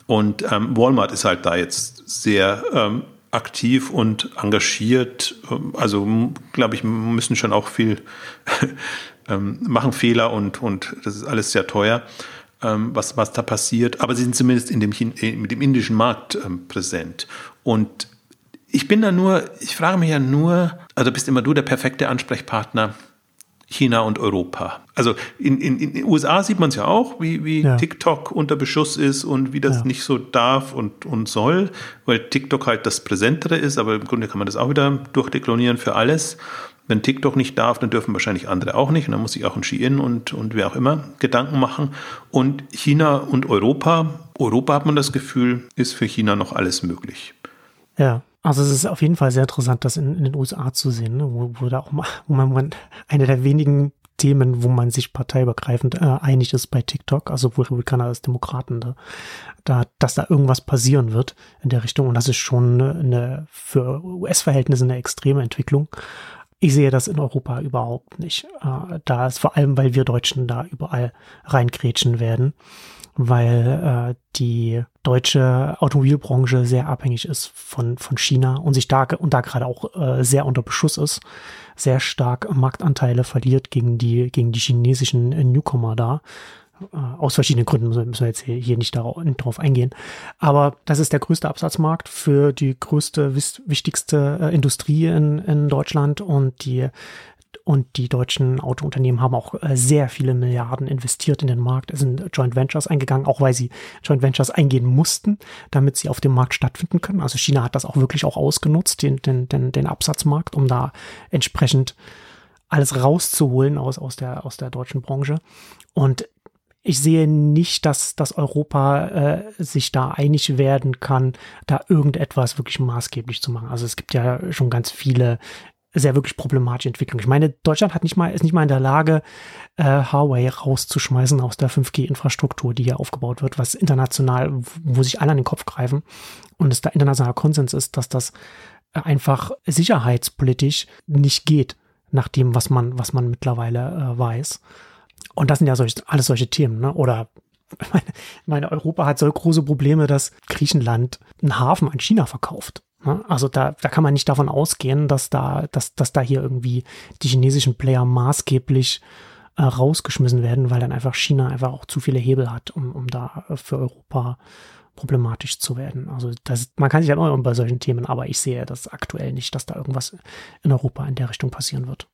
Und ähm, Walmart ist halt da jetzt sehr ähm, aktiv und engagiert. Also, glaube ich, müssen schon auch viel ähm, machen Fehler und, und das ist alles sehr teuer, ähm, was, was da passiert. Aber sie sind zumindest in dem, äh, mit dem indischen Markt ähm, präsent. Und ich bin da nur, ich frage mich ja nur, also bist immer du der perfekte Ansprechpartner China und Europa. Also in, in, in den USA sieht man es ja auch, wie, wie ja. TikTok unter Beschuss ist und wie das ja. nicht so darf und, und soll, weil TikTok halt das Präsentere ist, aber im Grunde kann man das auch wieder durchdeklonieren für alles. Wenn TikTok nicht darf, dann dürfen wahrscheinlich andere auch nicht. Und dann muss sich auch ein Shein und, und wer auch immer Gedanken machen. Und China und Europa, Europa hat man das Gefühl, ist für China noch alles möglich. Ja, also es ist auf jeden Fall sehr interessant, das in, in den USA zu sehen, ne? wo, wo da auch mal, wo man eine der wenigen Themen, wo man sich parteiübergreifend äh, einig ist bei TikTok, also sowohl Republikaner als Demokraten, da, da, dass da irgendwas passieren wird in der Richtung. Und das ist schon eine für US-Verhältnisse eine extreme Entwicklung. Ich sehe das in Europa überhaupt nicht. Äh, da ist vor allem, weil wir Deutschen da überall reingrätschen werden weil äh, die deutsche Automobilbranche sehr abhängig ist von, von China und sich da und da gerade auch äh, sehr unter Beschuss ist, sehr stark Marktanteile verliert gegen die, gegen die chinesischen Newcomer da. Äh, aus verschiedenen Gründen müssen wir jetzt hier nicht darauf, eingehen. Aber das ist der größte Absatzmarkt für die größte, wichtigste äh, Industrie in, in Deutschland und die und die deutschen Autounternehmen haben auch äh, sehr viele Milliarden investiert in den Markt, es sind Joint Ventures eingegangen, auch weil sie Joint Ventures eingehen mussten, damit sie auf dem Markt stattfinden können. Also China hat das auch wirklich auch ausgenutzt, den, den, den, den Absatzmarkt, um da entsprechend alles rauszuholen aus, aus, der, aus der deutschen Branche. Und ich sehe nicht, dass, dass Europa äh, sich da einig werden kann, da irgendetwas wirklich maßgeblich zu machen. Also es gibt ja schon ganz viele sehr wirklich problematische Entwicklung. Ich meine, Deutschland hat nicht mal, ist nicht mal in der Lage, äh, Huawei rauszuschmeißen aus der 5G-Infrastruktur, die hier aufgebaut wird, was international, wo sich alle an den Kopf greifen und es da internationaler Konsens ist, dass das äh, einfach sicherheitspolitisch nicht geht, nach dem, was man, was man mittlerweile äh, weiß. Und das sind ja solch, alles solche Themen, ne? Oder meine, meine Europa hat so große Probleme, dass Griechenland einen Hafen an China verkauft. Ne? Also da, da kann man nicht davon ausgehen, dass da, dass, dass da hier irgendwie die chinesischen Player maßgeblich äh, rausgeschmissen werden, weil dann einfach China einfach auch zu viele Hebel hat, um, um da für Europa problematisch zu werden. Also das, man kann sich ja halt immer bei solchen Themen, aber ich sehe das aktuell nicht, dass da irgendwas in Europa in der Richtung passieren wird.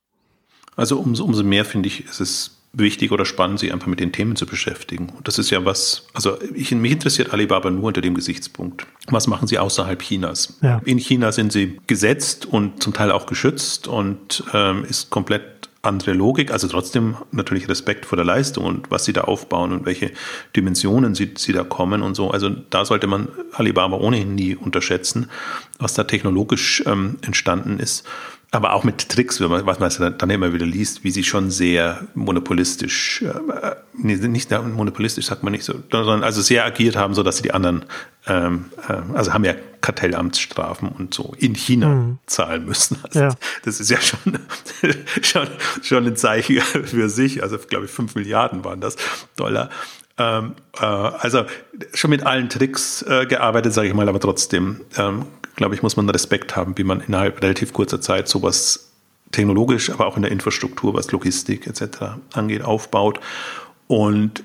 Also umso, umso mehr finde ich, ist es wichtig oder spannend, sich einfach mit den Themen zu beschäftigen. Und das ist ja was, also ich, mich interessiert Alibaba nur unter dem Gesichtspunkt. Was machen sie außerhalb Chinas? Ja. In China sind sie gesetzt und zum Teil auch geschützt und ähm, ist komplett andere Logik, also trotzdem natürlich Respekt vor der Leistung und was sie da aufbauen und welche Dimensionen sie, sie da kommen und so. Also da sollte man Alibaba ohnehin nie unterschätzen, was da technologisch ähm, entstanden ist aber auch mit Tricks, was man dann immer wieder liest, wie sie schon sehr monopolistisch, äh, nicht monopolistisch sagt man nicht so, sondern also sehr agiert haben, so dass sie die anderen, ähm, äh, also haben ja Kartellamtsstrafen und so in China mhm. zahlen müssen. Also ja. Das ist ja schon, schon, schon ein Zeichen für sich. Also glaube ich fünf Milliarden waren das Dollar. Ähm, äh, also schon mit allen Tricks äh, gearbeitet, sage ich mal, aber trotzdem ähm, glaube ich, muss man Respekt haben, wie man innerhalb relativ kurzer Zeit sowas technologisch, aber auch in der Infrastruktur, was Logistik etc. angeht, aufbaut. Und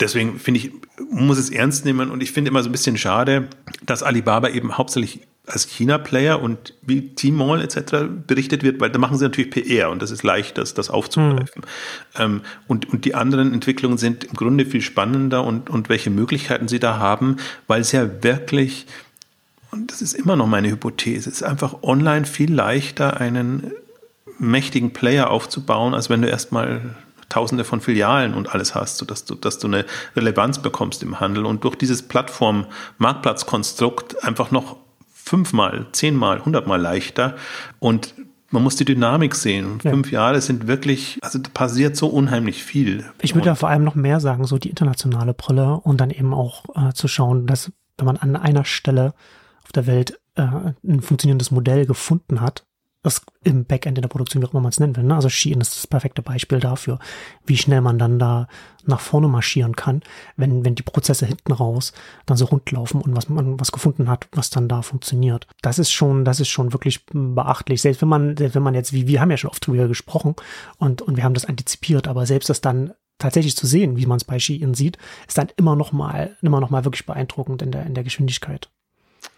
deswegen finde ich, muss es ernst nehmen und ich finde immer so ein bisschen schade, dass Alibaba eben hauptsächlich als China-Player und wie Tmall etc. berichtet wird, weil da machen sie natürlich PR und das ist leicht, das, das aufzugreifen. Mhm. Ähm, und, und die anderen Entwicklungen sind im Grunde viel spannender und, und welche Möglichkeiten sie da haben, weil es ja wirklich und das ist immer noch meine Hypothese, es ist einfach online viel leichter, einen mächtigen Player aufzubauen, als wenn du erstmal tausende von Filialen und alles hast, sodass du, dass du eine Relevanz bekommst im Handel und durch dieses Plattform-Marktplatzkonstrukt einfach noch fünfmal, zehnmal, hundertmal leichter und man muss die Dynamik sehen. Ja. Fünf Jahre sind wirklich, also da passiert so unheimlich viel. Ich würde da vor allem noch mehr sagen, so die internationale Brille und dann eben auch äh, zu schauen, dass wenn man an einer Stelle auf der Welt äh, ein funktionierendes Modell gefunden hat, das im Backend in der Produktion, wie auch immer man es nennen will. Ne? Also Shein ist das perfekte Beispiel dafür, wie schnell man dann da nach vorne marschieren kann, wenn, wenn die Prozesse hinten raus dann so rund laufen und was man was gefunden hat, was dann da funktioniert. Das ist schon, das ist schon wirklich beachtlich. Selbst wenn man, selbst wenn man jetzt, wie wir haben ja schon oft drüber gesprochen und, und wir haben das antizipiert, aber selbst das dann tatsächlich zu sehen, wie man es bei Shein sieht, ist dann immer noch mal, immer noch mal wirklich beeindruckend in der, in der Geschwindigkeit.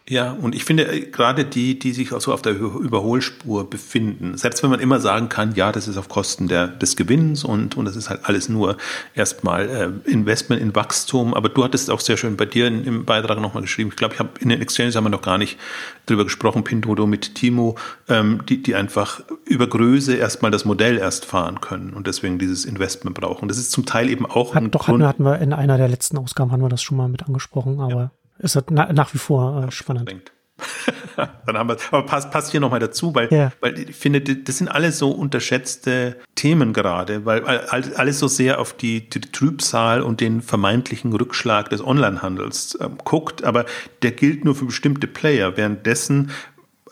Ja, und ich finde äh, gerade die, die sich auch so auf der Überholspur befinden, selbst wenn man immer sagen kann, ja, das ist auf Kosten der, des Gewinns und, und das ist halt alles nur erstmal äh, Investment in Wachstum, aber du hattest auch sehr schön bei dir in, im Beitrag nochmal geschrieben, ich glaube, ich habe in den Exchanges haben wir noch gar nicht drüber gesprochen, Pintodo mit Timo, ähm, die, die einfach über Größe erstmal das Modell erst fahren können und deswegen dieses Investment brauchen. Das ist zum Teil eben auch Hat, ein Doch, Grund, hatten wir in einer der letzten Ausgaben haben wir das schon mal mit angesprochen, aber ja ist das na, nach wie vor äh, spannend. Dann haben wir aber passt, passt hier nochmal dazu, weil, ja. weil ich finde, das sind alles so unterschätzte Themen gerade, weil alles so sehr auf die, die Trübsal und den vermeintlichen Rückschlag des Onlinehandels äh, guckt, aber der gilt nur für bestimmte Player, währenddessen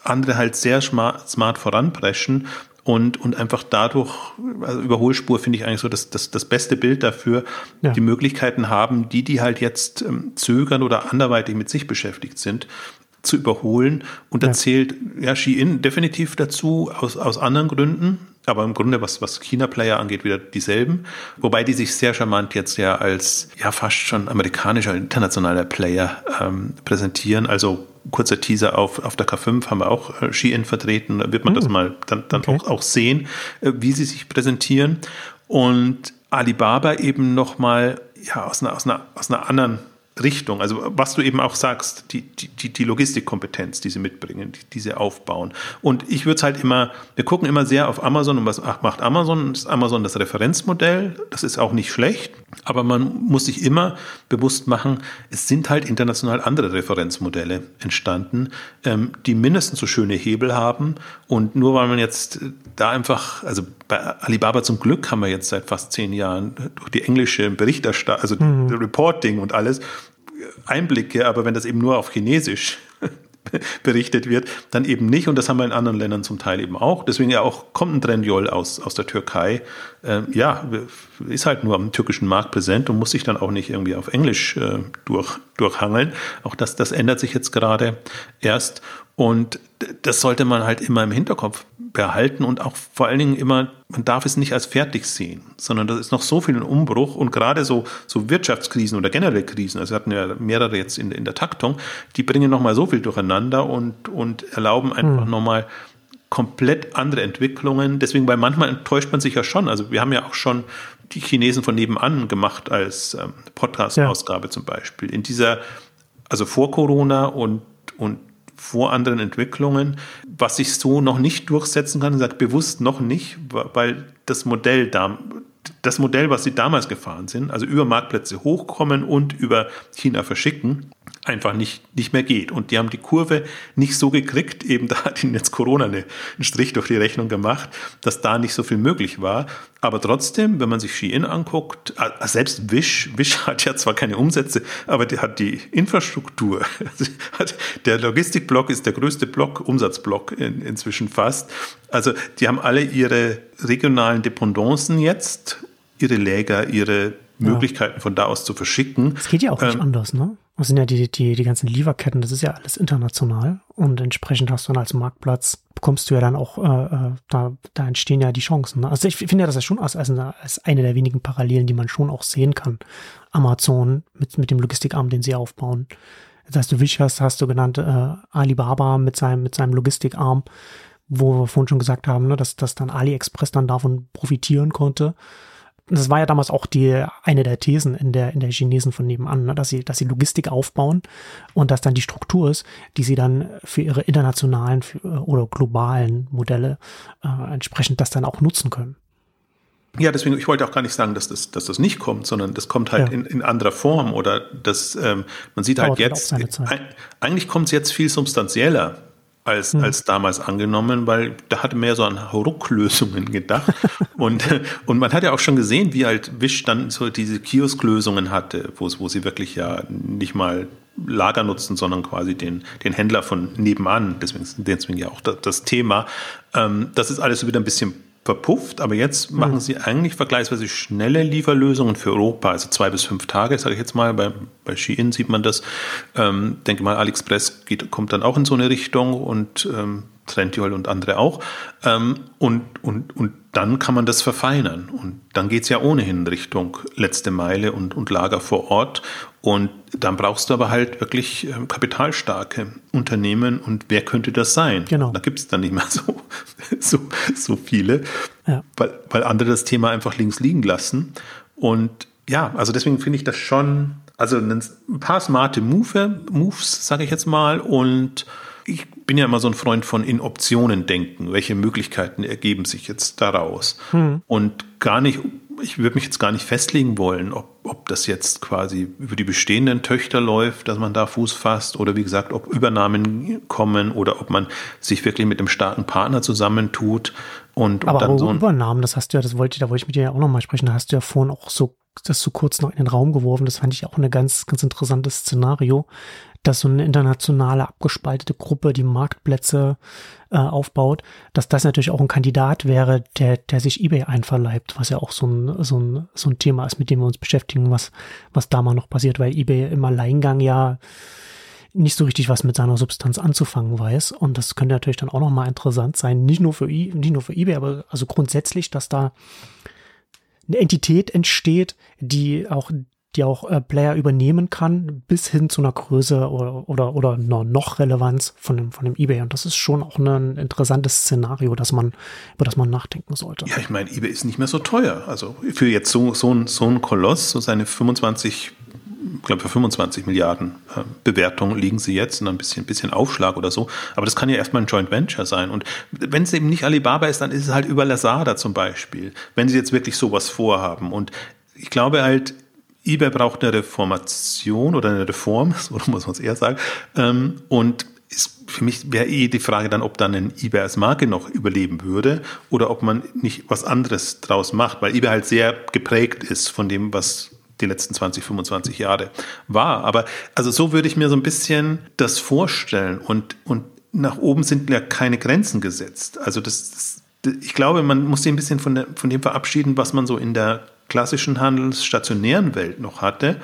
andere halt sehr smart, smart voranpreschen und, und einfach dadurch, also Überholspur finde ich eigentlich so das, das, das beste Bild dafür, ja. die Möglichkeiten haben, die, die halt jetzt ähm, zögern oder anderweitig mit sich beschäftigt sind, zu überholen. Und da ja. zählt ja Shein definitiv dazu, aus, aus anderen Gründen, aber im Grunde, was, was China-Player angeht, wieder dieselben. Wobei die sich sehr charmant jetzt ja als ja fast schon amerikanischer, internationaler Player ähm, präsentieren. Also kurzer Teaser auf, auf der K5 haben wir auch äh, Shein vertreten. Da wird man mhm. das mal dann, dann okay. auch, auch sehen, äh, wie sie sich präsentieren. Und Alibaba eben nochmal ja, aus, einer, aus, einer, aus einer anderen Richtung. Also was du eben auch sagst, die, die, die Logistikkompetenz, die sie mitbringen, die, die sie aufbauen. Und ich würde es halt immer, wir gucken immer sehr auf Amazon und was macht Amazon? Ist Amazon das Referenzmodell? Das ist auch nicht schlecht, aber man muss sich immer bewusst machen, es sind halt international andere Referenzmodelle entstanden, ähm, die mindestens so schöne Hebel haben. Und nur weil man jetzt da einfach, also bei Alibaba zum Glück haben wir jetzt seit fast zehn Jahren durch die englische Berichterstattung, also mhm. Reporting und alles, Einblicke, aber wenn das eben nur auf Chinesisch berichtet wird, dann eben nicht. Und das haben wir in anderen Ländern zum Teil eben auch. Deswegen ja auch kommt ein Trendyol aus, aus der Türkei. Ähm, ja, ist halt nur am türkischen Markt präsent und muss sich dann auch nicht irgendwie auf Englisch äh, durch, durchhangeln. Auch das, das ändert sich jetzt gerade erst. Und das sollte man halt immer im Hinterkopf behalten und auch vor allen Dingen immer, man darf es nicht als fertig sehen, sondern da ist noch so viel ein Umbruch und gerade so, so Wirtschaftskrisen oder generelle Krisen, also wir hatten ja mehrere jetzt in, in der Taktung, die bringen nochmal so viel durcheinander und, und erlauben einfach mhm. nochmal komplett andere Entwicklungen. Deswegen, weil manchmal enttäuscht man sich ja schon. Also wir haben ja auch schon die Chinesen von nebenan gemacht als ähm, Podcast-Ausgabe ja. zum Beispiel. In dieser, also vor Corona und, und vor anderen Entwicklungen, was sich so noch nicht durchsetzen kann, ich sage bewusst noch nicht, weil das Modell da, das Modell, was sie damals gefahren sind, also über Marktplätze hochkommen und über China verschicken, einfach nicht, nicht mehr geht. Und die haben die Kurve nicht so gekriegt, eben da hat ihnen jetzt Corona eine, einen Strich durch die Rechnung gemacht, dass da nicht so viel möglich war. Aber trotzdem, wenn man sich Shein anguckt, selbst Wish, Wish hat ja zwar keine Umsätze, aber die hat die Infrastruktur. der Logistikblock ist der größte Block, Umsatzblock in, inzwischen fast. Also die haben alle ihre regionalen Dependancen jetzt, ihre Läger, ihre Möglichkeiten von da aus zu verschicken. Es geht ja auch nicht ähm, anders, ne? Das sind ja die, die, die ganzen Lieferketten, das ist ja alles international und entsprechend hast du dann als Marktplatz, bekommst du ja dann auch, äh, äh da, da entstehen ja die Chancen. Ne? Also ich finde ja das ist schon als, als, eine, als eine der wenigen Parallelen, die man schon auch sehen kann. Amazon mit, mit dem Logistikarm, den sie aufbauen. Jetzt hast du Wish, hast, hast du genannt, äh, Alibaba mit seinem, mit seinem Logistikarm, wo wir vorhin schon gesagt haben, ne, dass, dass dann AliExpress dann davon profitieren konnte das war ja damals auch die eine der Thesen in der in der Chinesen von nebenan, ne, dass sie dass sie Logistik aufbauen und dass dann die Struktur ist, die sie dann für ihre internationalen für, oder globalen Modelle äh, entsprechend das dann auch nutzen können. Ja, deswegen, ich wollte auch gar nicht sagen, dass das, dass das nicht kommt, sondern das kommt halt ja. in, in anderer Form oder das, ähm, man sieht halt Dauert halt jetzt, eigentlich kommt es jetzt viel substanzieller als, hm. als damals angenommen, weil da hatte mehr so an Rucklösungen gedacht. und, und man hat ja auch schon gesehen, wie halt Wish dann so diese Kiosklösungen hatte, wo, wo sie wirklich ja nicht mal Lager nutzen, sondern quasi den, den Händler von nebenan. Deswegen, deswegen ja auch das, das Thema. Ähm, das ist alles wieder ein bisschen verpufft, aber jetzt mhm. machen sie eigentlich vergleichsweise schnelle Lieferlösungen für Europa, also zwei bis fünf Tage, sage ich jetzt mal. Bei, bei Shein sieht man das. Ähm, denke mal, AliExpress geht, kommt dann auch in so eine Richtung und ähm, Trendyol und andere auch. Ähm, und, und, und dann kann man das verfeinern. Und dann geht es ja ohnehin Richtung letzte Meile und, und Lager vor Ort. Und dann brauchst du aber halt wirklich ähm, kapitalstarke Unternehmen. Und wer könnte das sein? Genau. Da gibt es dann nicht mehr so, so, so viele, ja. weil, weil andere das Thema einfach links liegen lassen. Und ja, also deswegen finde ich das schon, also ein paar smarte Move, Moves, sage ich jetzt mal, und ich bin ja immer so ein Freund von in Optionen denken. Welche Möglichkeiten ergeben sich jetzt daraus? Hm. Und gar nicht, ich würde mich jetzt gar nicht festlegen wollen, ob, ob das jetzt quasi über die bestehenden Töchter läuft, dass man da Fuß fasst oder wie gesagt, ob Übernahmen kommen oder ob man sich wirklich mit einem starken Partner zusammentut und, Aber und dann so Übernahmen, das hast du ja, das wollte, da wollte ich mit dir ja auch nochmal sprechen, da hast du ja vorhin auch so das so kurz noch in den Raum geworfen. Das fand ich auch eine ganz, ganz interessantes Szenario, dass so eine internationale abgespaltete Gruppe die Marktplätze äh, aufbaut, dass das natürlich auch ein Kandidat wäre, der, der sich eBay einverleibt, was ja auch so ein, so ein, so ein Thema ist, mit dem wir uns beschäftigen, was, was da mal noch passiert, weil eBay im Alleingang ja nicht so richtig was mit seiner Substanz anzufangen weiß. Und das könnte natürlich dann auch nochmal interessant sein, nicht nur für, nicht nur für eBay, aber also grundsätzlich, dass da eine Entität entsteht, die auch die auch äh, Player übernehmen kann, bis hin zu einer Größe oder, oder, oder noch Relevanz von dem, von dem eBay. Und das ist schon auch ein interessantes Szenario, dass man, über das man nachdenken sollte. Ja, ich meine, eBay ist nicht mehr so teuer. Also für jetzt so, so, ein, so ein Koloss, so seine 25 ich glaube, für 25 Milliarden äh, Bewertung liegen sie jetzt und ein bisschen, bisschen Aufschlag oder so. Aber das kann ja erstmal ein Joint Venture sein. Und wenn es eben nicht Alibaba ist, dann ist es halt über Lazada zum Beispiel, wenn sie jetzt wirklich sowas vorhaben. Und ich glaube halt, eBay braucht eine Reformation oder eine Reform, so muss man es eher sagen. Ähm, und für mich wäre eh die Frage dann, ob dann ein eBay als Marke noch überleben würde oder ob man nicht was anderes draus macht, weil eBay halt sehr geprägt ist von dem, was die letzten 20, 25 Jahre war. Aber also so würde ich mir so ein bisschen das vorstellen und, und nach oben sind ja keine Grenzen gesetzt. Also das, das ich glaube, man muss sich ein bisschen von, der, von dem verabschieden, was man so in der klassischen handelsstationären Welt noch hatte.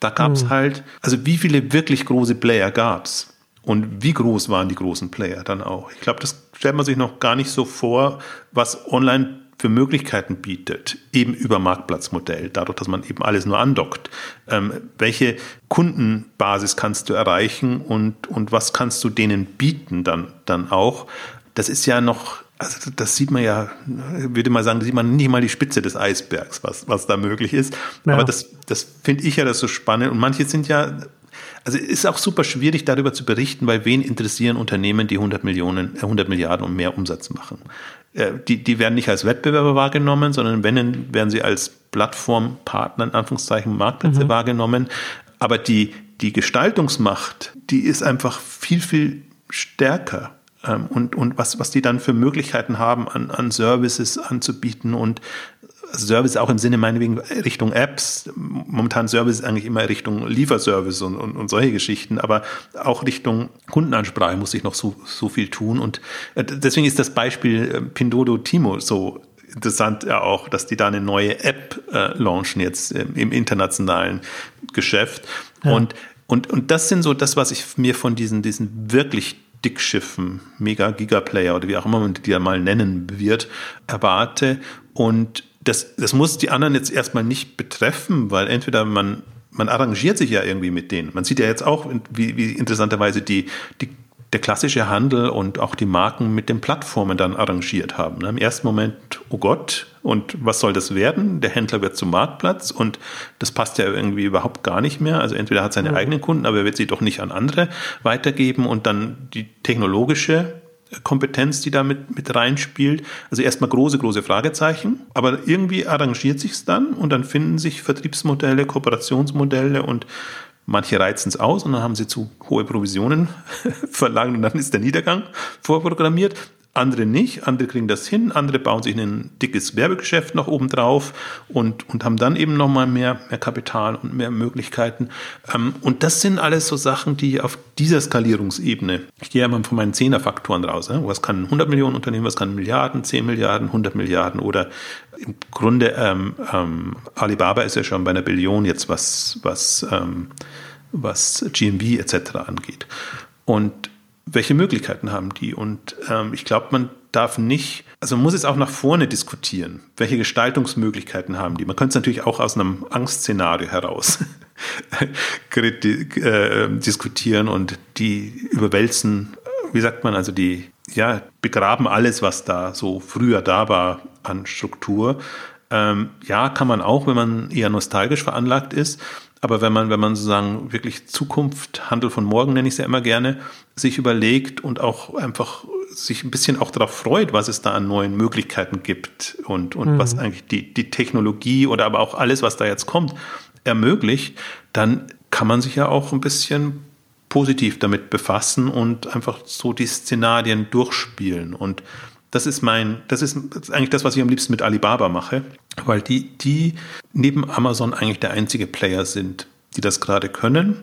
Da gab es mhm. halt, also wie viele wirklich große Player gab es? Und wie groß waren die großen Player dann auch? Ich glaube, das stellt man sich noch gar nicht so vor, was online für Möglichkeiten bietet, eben über Marktplatzmodell, dadurch, dass man eben alles nur andockt. Ähm, welche Kundenbasis kannst du erreichen und, und was kannst du denen bieten dann, dann auch? das ist ja noch, also das sieht man ja, würde mal sagen, sieht man nicht mal die Spitze des Eisbergs, was, was da möglich ist. Ja. Aber das, das finde ich ja das so spannend. Und manche sind ja, also ist auch super schwierig darüber zu berichten, weil wen interessieren Unternehmen, die 100 Millionen, 100 äh, Milliarden und mehr Umsatz machen. Äh, die, die werden nicht als Wettbewerber wahrgenommen, sondern wenn, werden sie als Plattformpartner, in Anführungszeichen, Marktplätze mhm. wahrgenommen. Aber die, die Gestaltungsmacht, die ist einfach viel, viel stärker. Ähm, und, und was, was die dann für Möglichkeiten haben, an, an Services anzubieten und Service auch im Sinne meinetwegen Richtung Apps. Momentan Service eigentlich immer Richtung Lieferservice und, und, und solche Geschichten, aber auch Richtung Kundenansprache muss ich noch so, so viel tun. Und äh, deswegen ist das Beispiel äh, Pindodo Timo so interessant ja auch, dass die da eine neue App äh, launchen jetzt im, im internationalen Geschäft. Ja. Und, und, und das sind so das, was ich mir von diesen, diesen wirklich Dickschiffen, Mega Gigaplayer oder wie auch immer man die ja mal nennen wird, erwarte. Und das, das muss die anderen jetzt erstmal nicht betreffen, weil entweder man, man arrangiert sich ja irgendwie mit denen. Man sieht ja jetzt auch, wie, wie interessanterweise die, die der klassische Handel und auch die Marken mit den Plattformen dann arrangiert haben. Ne? Im ersten Moment, oh Gott, und was soll das werden? Der Händler wird zum Marktplatz und das passt ja irgendwie überhaupt gar nicht mehr. Also entweder hat seine mhm. eigenen Kunden, aber er wird sie doch nicht an andere weitergeben und dann die technologische Kompetenz, die da mit, mit reinspielt. Also erstmal große, große Fragezeichen, aber irgendwie arrangiert sich's dann und dann finden sich Vertriebsmodelle, Kooperationsmodelle und Manche reizen es aus und dann haben sie zu hohe Provisionen verlangt und dann ist der Niedergang vorprogrammiert. Andere nicht, andere kriegen das hin, andere bauen sich ein dickes Werbegeschäft noch oben drauf und, und haben dann eben nochmal mehr, mehr Kapital und mehr Möglichkeiten. Ähm, und das sind alles so Sachen, die auf dieser Skalierungsebene, ich gehe mal von meinen Zehnerfaktoren raus, was kann 100 Millionen Unternehmen, was kann Milliarden, 10 Milliarden, 100 Milliarden oder im Grunde ähm, ähm, Alibaba ist ja schon bei einer Billion jetzt, was, was, ähm, was GMB etc. angeht. Und welche Möglichkeiten haben die? Und ähm, ich glaube, man darf nicht, also man muss es auch nach vorne diskutieren. Welche Gestaltungsmöglichkeiten haben die? Man könnte es natürlich auch aus einem Angstszenario heraus äh, diskutieren und die überwälzen, wie sagt man, also die ja, begraben alles, was da so früher da war an Struktur. Ähm, ja, kann man auch, wenn man eher nostalgisch veranlagt ist. Aber wenn man, wenn man sozusagen wirklich Zukunft, Handel von morgen nenne ich es ja immer gerne, sich überlegt und auch einfach sich ein bisschen auch darauf freut, was es da an neuen Möglichkeiten gibt und, und mhm. was eigentlich die, die Technologie oder aber auch alles, was da jetzt kommt, ermöglicht, dann kann man sich ja auch ein bisschen positiv damit befassen und einfach so die Szenarien durchspielen. Und das ist mein, das ist eigentlich das, was ich am liebsten mit Alibaba mache, weil die, die neben Amazon eigentlich der einzige Player sind, die das gerade können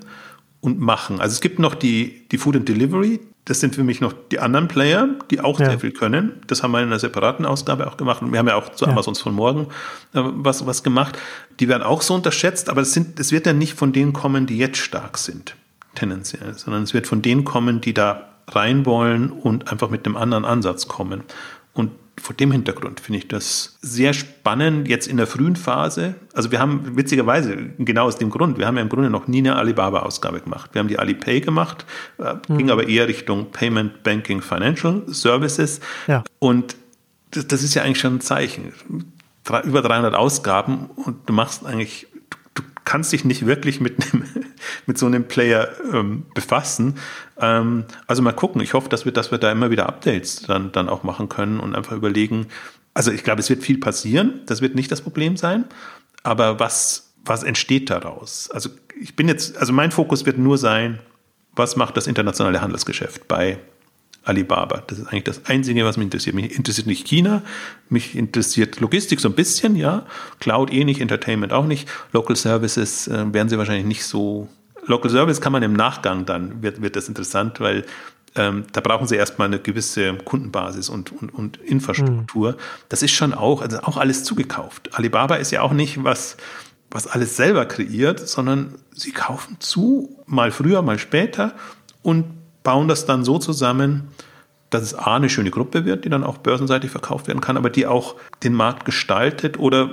und machen. Also es gibt noch die, die Food and Delivery. Das sind für mich noch die anderen Player, die auch ja. sehr viel können. Das haben wir in einer separaten Ausgabe auch gemacht. Und wir haben ja auch zu ja. Amazons von morgen äh, was, was gemacht. Die werden auch so unterschätzt, aber es, sind, es wird ja nicht von denen kommen, die jetzt stark sind, tendenziell, sondern es wird von denen kommen, die da rein wollen und einfach mit einem anderen Ansatz kommen. Und vor dem Hintergrund finde ich das sehr spannend, jetzt in der frühen Phase. Also wir haben witzigerweise, genau aus dem Grund, wir haben ja im Grunde noch nie eine Alibaba-Ausgabe gemacht. Wir haben die Alipay gemacht, äh, mhm. ging aber eher Richtung Payment, Banking, Financial Services. Ja. Und das, das ist ja eigentlich schon ein Zeichen. Über 300 Ausgaben und du machst eigentlich kannst dich nicht wirklich mit, einem, mit so einem Player ähm, befassen. Ähm, also mal gucken. Ich hoffe, dass wir, dass wir da immer wieder Updates dann, dann auch machen können und einfach überlegen. Also ich glaube, es wird viel passieren. Das wird nicht das Problem sein. Aber was, was entsteht daraus? Also ich bin jetzt, also mein Fokus wird nur sein, was macht das internationale Handelsgeschäft bei Alibaba. Das ist eigentlich das Einzige, was mich interessiert. Mich interessiert nicht China, mich interessiert Logistik so ein bisschen, ja. Cloud eh nicht, Entertainment auch nicht. Local Services äh, werden sie wahrscheinlich nicht so. Local Service kann man im Nachgang dann, wird, wird das interessant, weil ähm, da brauchen sie erstmal eine gewisse Kundenbasis und, und, und Infrastruktur. Mhm. Das ist schon auch, also auch alles zugekauft. Alibaba ist ja auch nicht was, was alles selber kreiert, sondern sie kaufen zu, mal früher, mal später und bauen das dann so zusammen, dass es A, eine schöne Gruppe wird, die dann auch börsenseitig verkauft werden kann, aber die auch den Markt gestaltet oder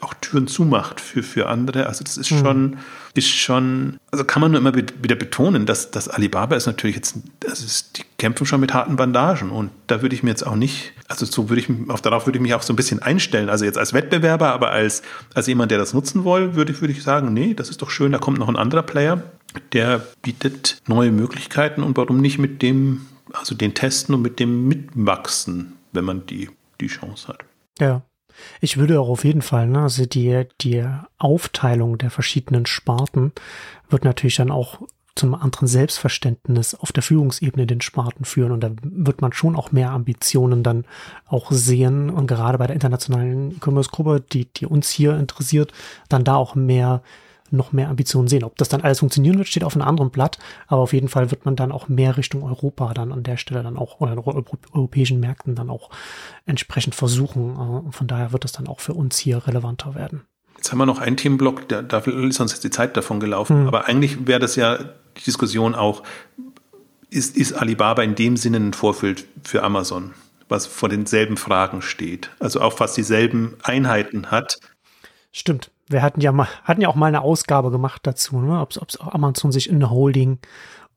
auch Türen zumacht für, für andere. Also das ist mhm. schon, ist schon, also kann man nur immer wieder betonen, dass, dass Alibaba ist natürlich jetzt, das ist, die kämpfen schon mit harten Bandagen und da würde ich mir jetzt auch nicht, also so würde ich, auf, darauf würde ich mich auch so ein bisschen einstellen. Also jetzt als Wettbewerber, aber als, als jemand, der das nutzen will, würde ich, würde ich sagen, nee, das ist doch schön, da kommt noch ein anderer Player, der bietet neue Möglichkeiten und warum nicht mit dem, also den testen und mit dem mitwachsen, wenn man die, die Chance hat. Ja, ich würde auch auf jeden Fall, ne, also die, die Aufteilung der verschiedenen Sparten wird natürlich dann auch zum anderen Selbstverständnis auf der Führungsebene den Sparten führen. Und da wird man schon auch mehr Ambitionen dann auch sehen. Und gerade bei der internationalen E-Commerce-Gruppe, die, die uns hier interessiert, dann da auch mehr noch mehr Ambitionen sehen. Ob das dann alles funktionieren wird, steht auf einem anderen Blatt, aber auf jeden Fall wird man dann auch mehr Richtung Europa dann an der Stelle dann auch oder europäischen Märkten dann auch entsprechend versuchen. Und von daher wird das dann auch für uns hier relevanter werden. Jetzt haben wir noch einen Themenblock, da, da ist uns jetzt die Zeit davon gelaufen, mhm. aber eigentlich wäre das ja die Diskussion auch, ist, ist Alibaba in dem Sinne ein Vorbild für Amazon, was vor denselben Fragen steht, also auch fast dieselben Einheiten hat. Stimmt wir hatten ja mal, hatten ja auch mal eine Ausgabe gemacht dazu, ne? ob es Amazon sich in eine Holding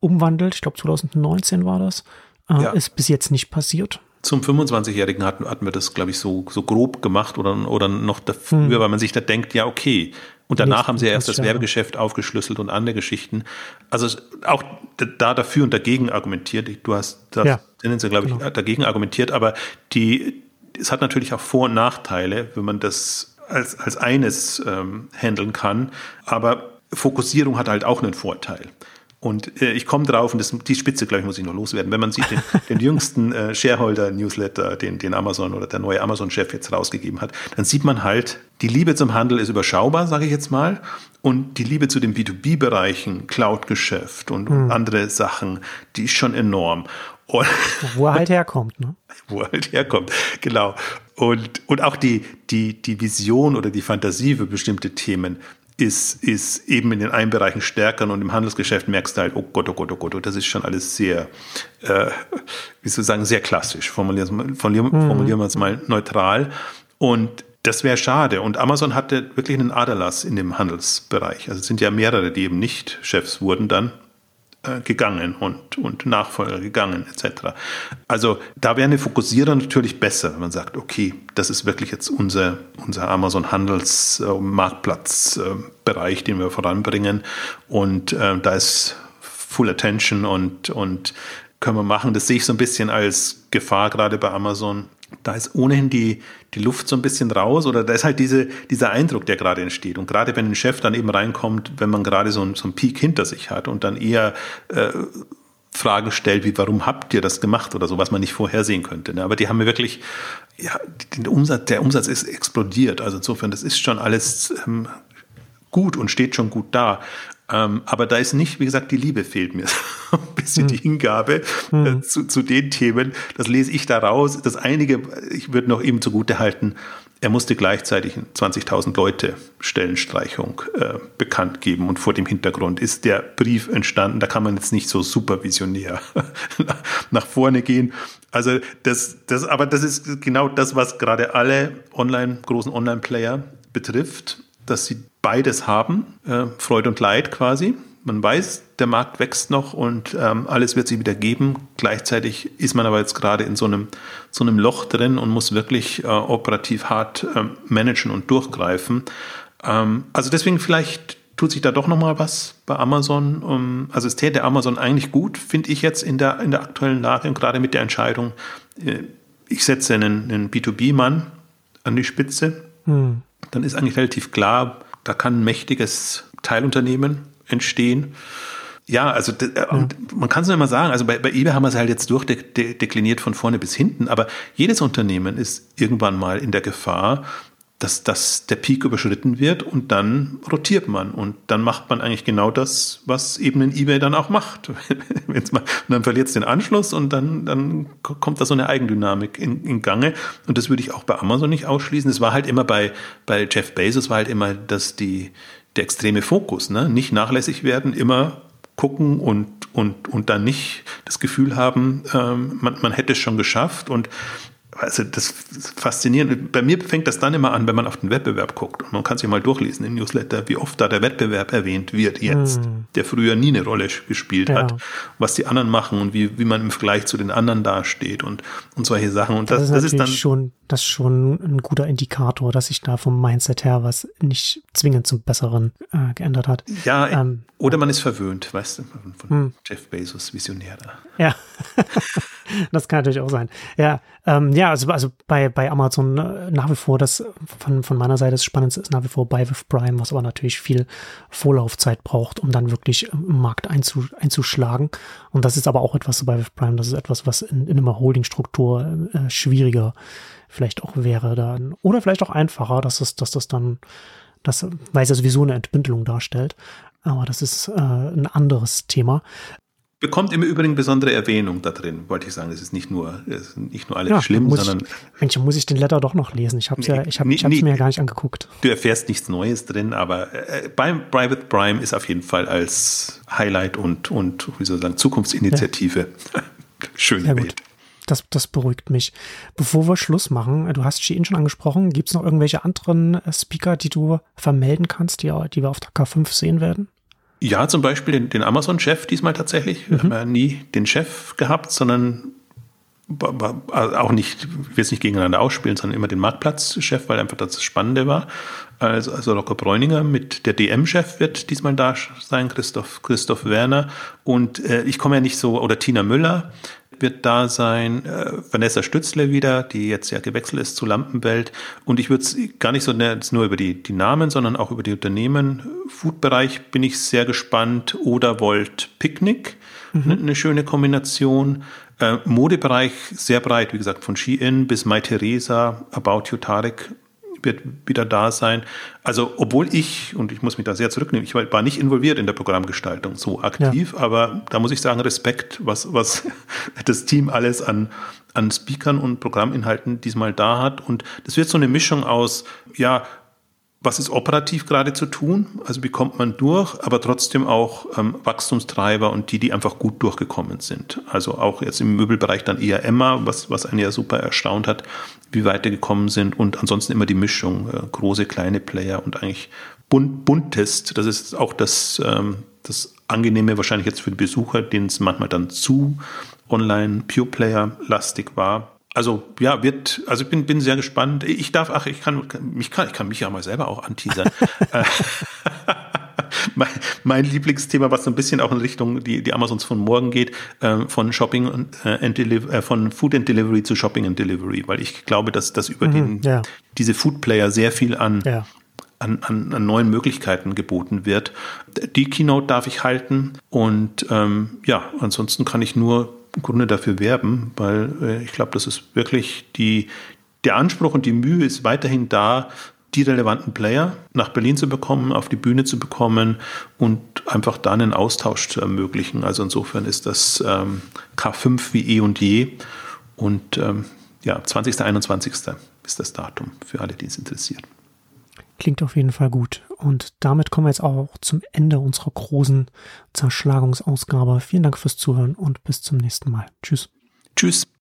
umwandelt. Ich glaube 2019 war das. Äh, ja. Ist bis jetzt nicht passiert. Zum 25-Jährigen hatten, hatten wir das, glaube ich, so, so grob gemacht oder, oder noch dafür, hm. weil man sich da denkt, ja, okay. Und danach Nächsten haben sie ja erst das. Werbegeschäft aufgeschlüsselt und andere Geschichten. Also auch da dafür und dagegen argumentiert. Du hast das ja, tendenziell, glaube ich, genau. dagegen argumentiert, aber die, es hat natürlich auch Vor- und Nachteile, wenn man das als, als eines ähm, handeln kann. Aber Fokussierung hat halt auch einen Vorteil. Und äh, ich komme drauf, und das, die Spitze, glaube ich, muss ich noch loswerden. Wenn man sieht, den, den jüngsten äh, Shareholder-Newsletter, den, den Amazon oder der neue Amazon-Chef jetzt rausgegeben hat, dann sieht man halt, die Liebe zum Handel ist überschaubar, sage ich jetzt mal. Und die Liebe zu den B2B-Bereichen, Cloud-Geschäft und, mhm. und andere Sachen, die ist schon enorm. Und wo er halt herkommt, ne? Wo er halt herkommt, genau. Und, und auch die, die, die Vision oder die Fantasie für bestimmte Themen ist, ist eben in den einen Bereichen stärker und im Handelsgeschäft merkst du halt, oh Gott, oh Gott, oh Gott, das ist schon alles sehr, äh, wie soll ich sagen, sehr klassisch. Formulieren, formulieren, mhm. formulieren wir es mal neutral. Und das wäre schade. Und Amazon hatte wirklich einen Aderlass in dem Handelsbereich. Also es sind ja mehrere, die eben nicht Chefs wurden dann gegangen und, und Nachfolger gegangen etc. Also da wäre eine Fokussierung natürlich besser, wenn man sagt, okay, das ist wirklich jetzt unser, unser Amazon Handels äh, äh, den wir voranbringen und äh, da ist Full Attention und, und können wir machen. Das sehe ich so ein bisschen als Gefahr gerade bei Amazon, da ist ohnehin die, die Luft so ein bisschen raus oder da ist halt diese, dieser Eindruck, der gerade entsteht. Und gerade wenn ein Chef dann eben reinkommt, wenn man gerade so, ein, so einen Peak hinter sich hat und dann eher äh, Fragen stellt, wie warum habt ihr das gemacht oder so, was man nicht vorhersehen könnte. Ne? Aber die haben mir wirklich, ja, den Umsatz, der Umsatz ist explodiert. Also insofern, das ist schon alles ähm, gut und steht schon gut da. Ähm, aber da ist nicht, wie gesagt, die Liebe fehlt mir. ein bisschen die hm. Hingabe mhm. zu, zu den Themen. Das lese ich daraus. Das einige, ich würde noch ihm zugute halten, er musste gleichzeitig 20.000 Leute Stellenstreichung äh, bekannt geben und vor dem Hintergrund ist der Brief entstanden. Da kann man jetzt nicht so supervisionär nach vorne gehen. Also das, das, aber das ist genau das, was gerade alle Online, großen Online-Player betrifft dass sie beides haben, äh, Freude und Leid quasi. Man weiß, der Markt wächst noch und ähm, alles wird sich wieder geben. Gleichzeitig ist man aber jetzt gerade in so einem, so einem Loch drin und muss wirklich äh, operativ hart äh, managen und durchgreifen. Ähm, also deswegen vielleicht tut sich da doch nochmal was bei Amazon. Um, also es täte Amazon eigentlich gut, finde ich jetzt in der, in der aktuellen Lage und gerade mit der Entscheidung, äh, ich setze einen, einen B2B-Mann an die Spitze. Hm dann ist eigentlich relativ klar, da kann ein mächtiges Teilunternehmen entstehen. Ja, also ja. man kann es nur immer sagen, also bei, bei eBay haben wir es halt jetzt durchdekliniert von vorne bis hinten, aber jedes Unternehmen ist irgendwann mal in der Gefahr, dass, dass der Peak überschritten wird und dann rotiert man und dann macht man eigentlich genau das, was eben ein eBay dann auch macht. Wenn's mal, und dann verliert es den Anschluss und dann, dann kommt da so eine Eigendynamik in, in Gange und das würde ich auch bei Amazon nicht ausschließen. Es war halt immer bei, bei Jeff Bezos war halt immer dass die, der extreme Fokus, ne? nicht nachlässig werden, immer gucken und, und, und dann nicht das Gefühl haben, ähm, man, man hätte es schon geschafft und also das ist faszinierend. Bei mir fängt das dann immer an, wenn man auf den Wettbewerb guckt. Und man kann sich mal durchlesen im Newsletter, wie oft da der Wettbewerb erwähnt wird jetzt, mm. der früher nie eine Rolle gespielt ja. hat, was die anderen machen und wie, wie man im Vergleich zu den anderen dasteht und, und solche Sachen. Und das, das, ist, das ist dann schon, das ist schon ein guter Indikator, dass sich da vom Mindset her was nicht zwingend zum Besseren äh, geändert hat. Ja, ähm, oder man ist verwöhnt, weißt du, von, von hm. Jeff Bezos, Visionär da. Ja. das kann natürlich auch sein. Ja, ähm, ja, also, also bei, bei Amazon äh, nach wie vor das von, von meiner Seite das Spannendste ist nach wie vor bei with Prime, was aber natürlich viel Vorlaufzeit braucht, um dann wirklich im Markt einzu, einzuschlagen. Und das ist aber auch etwas so bei with Prime, das ist etwas, was in, in einer Holdingstruktur äh, schwieriger vielleicht auch wäre dann. Oder vielleicht auch einfacher, dass das, dass das dann, das, weil es ja sowieso eine Entbündelung darstellt. Aber das ist äh, ein anderes Thema bekommt im Übrigen besondere Erwähnung da drin, wollte ich sagen. Es ist nicht nur, ist nicht nur alles ja, schlimm, sondern. Ich, Mensch, muss ich den Letter doch noch lesen. Ich habe es ja, ich hab, ich hab's mir ja gar nicht angeguckt. Du erfährst nichts Neues drin, aber äh, beim Private Prime ist auf jeden Fall als Highlight und, und wie soll ich sagen, Zukunftsinitiative. Ja. Schön ja, Gut. Das, das beruhigt mich. Bevor wir Schluss machen, du hast Shein schon angesprochen, gibt es noch irgendwelche anderen äh, Speaker, die du vermelden kannst, die, die wir auf der K5 sehen werden? Ja, zum Beispiel den, den Amazon-Chef diesmal tatsächlich. Wir haben ja nie den Chef gehabt, sondern also auch nicht, ich will es nicht gegeneinander ausspielen, sondern immer den Marktplatzchef, weil einfach das Spannende war. Also, also Locker Bräuninger mit der DM-Chef wird diesmal da sein, Christoph, Christoph Werner. Und äh, ich komme ja nicht so, oder Tina Müller, wird da sein, äh, Vanessa Stützle wieder, die jetzt ja gewechselt ist zu Lampenwelt. Und ich würde es gar nicht so nur über die, die Namen, sondern auch über die Unternehmen. Food-Bereich bin ich sehr gespannt. Oder Volt Picknick, mhm. eine schöne Kombination. Äh, Modebereich sehr breit, wie gesagt, von Shein bis Mai Theresa, About You Tarek wird wieder da sein. Also, obwohl ich, und ich muss mich da sehr zurücknehmen, ich war nicht involviert in der Programmgestaltung so aktiv, ja. aber da muss ich sagen, Respekt, was, was das Team alles an, an Speakern und Programminhalten diesmal da hat. Und das wird so eine Mischung aus, ja, was ist operativ gerade zu tun? Also wie kommt man durch, aber trotzdem auch ähm, Wachstumstreiber und die, die einfach gut durchgekommen sind. Also auch jetzt im Möbelbereich dann eher Emma, was, was einen ja super erstaunt hat, wie weit die gekommen sind und ansonsten immer die Mischung, äh, große, kleine Player und eigentlich bunt, buntest. Das ist auch das, ähm, das Angenehme wahrscheinlich jetzt für die Besucher, denen es manchmal dann zu online Pure Player lastig war also ja, wird, also ich bin, bin sehr gespannt. Ich darf, ach, ich kann, mich kann, ich kann mich ja mal selber auch anteasern. Mein, mein, Lieblingsthema, was so ein bisschen auch in Richtung die, die Amazons von morgen geht, äh, von Shopping und äh, and Delivery, äh, von Food and Delivery zu Shopping and Delivery, weil ich glaube, dass das über mhm, den, ja. diese Food Player sehr viel an, ja. an, an, an, neuen Möglichkeiten geboten wird. Die Keynote darf ich halten und ähm, ja, ansonsten kann ich nur Grunde dafür werben, weil äh, ich glaube, das ist wirklich die, der Anspruch und die Mühe ist weiterhin da, die relevanten Player nach Berlin zu bekommen, auf die Bühne zu bekommen und einfach da einen Austausch zu ermöglichen. Also insofern ist das ähm, K5 wie eh und je. Und ähm, ja, 20. 21. ist das Datum für alle, die es interessiert. Klingt auf jeden Fall gut. Und damit kommen wir jetzt auch zum Ende unserer großen Zerschlagungsausgabe. Vielen Dank fürs Zuhören und bis zum nächsten Mal. Tschüss. Tschüss.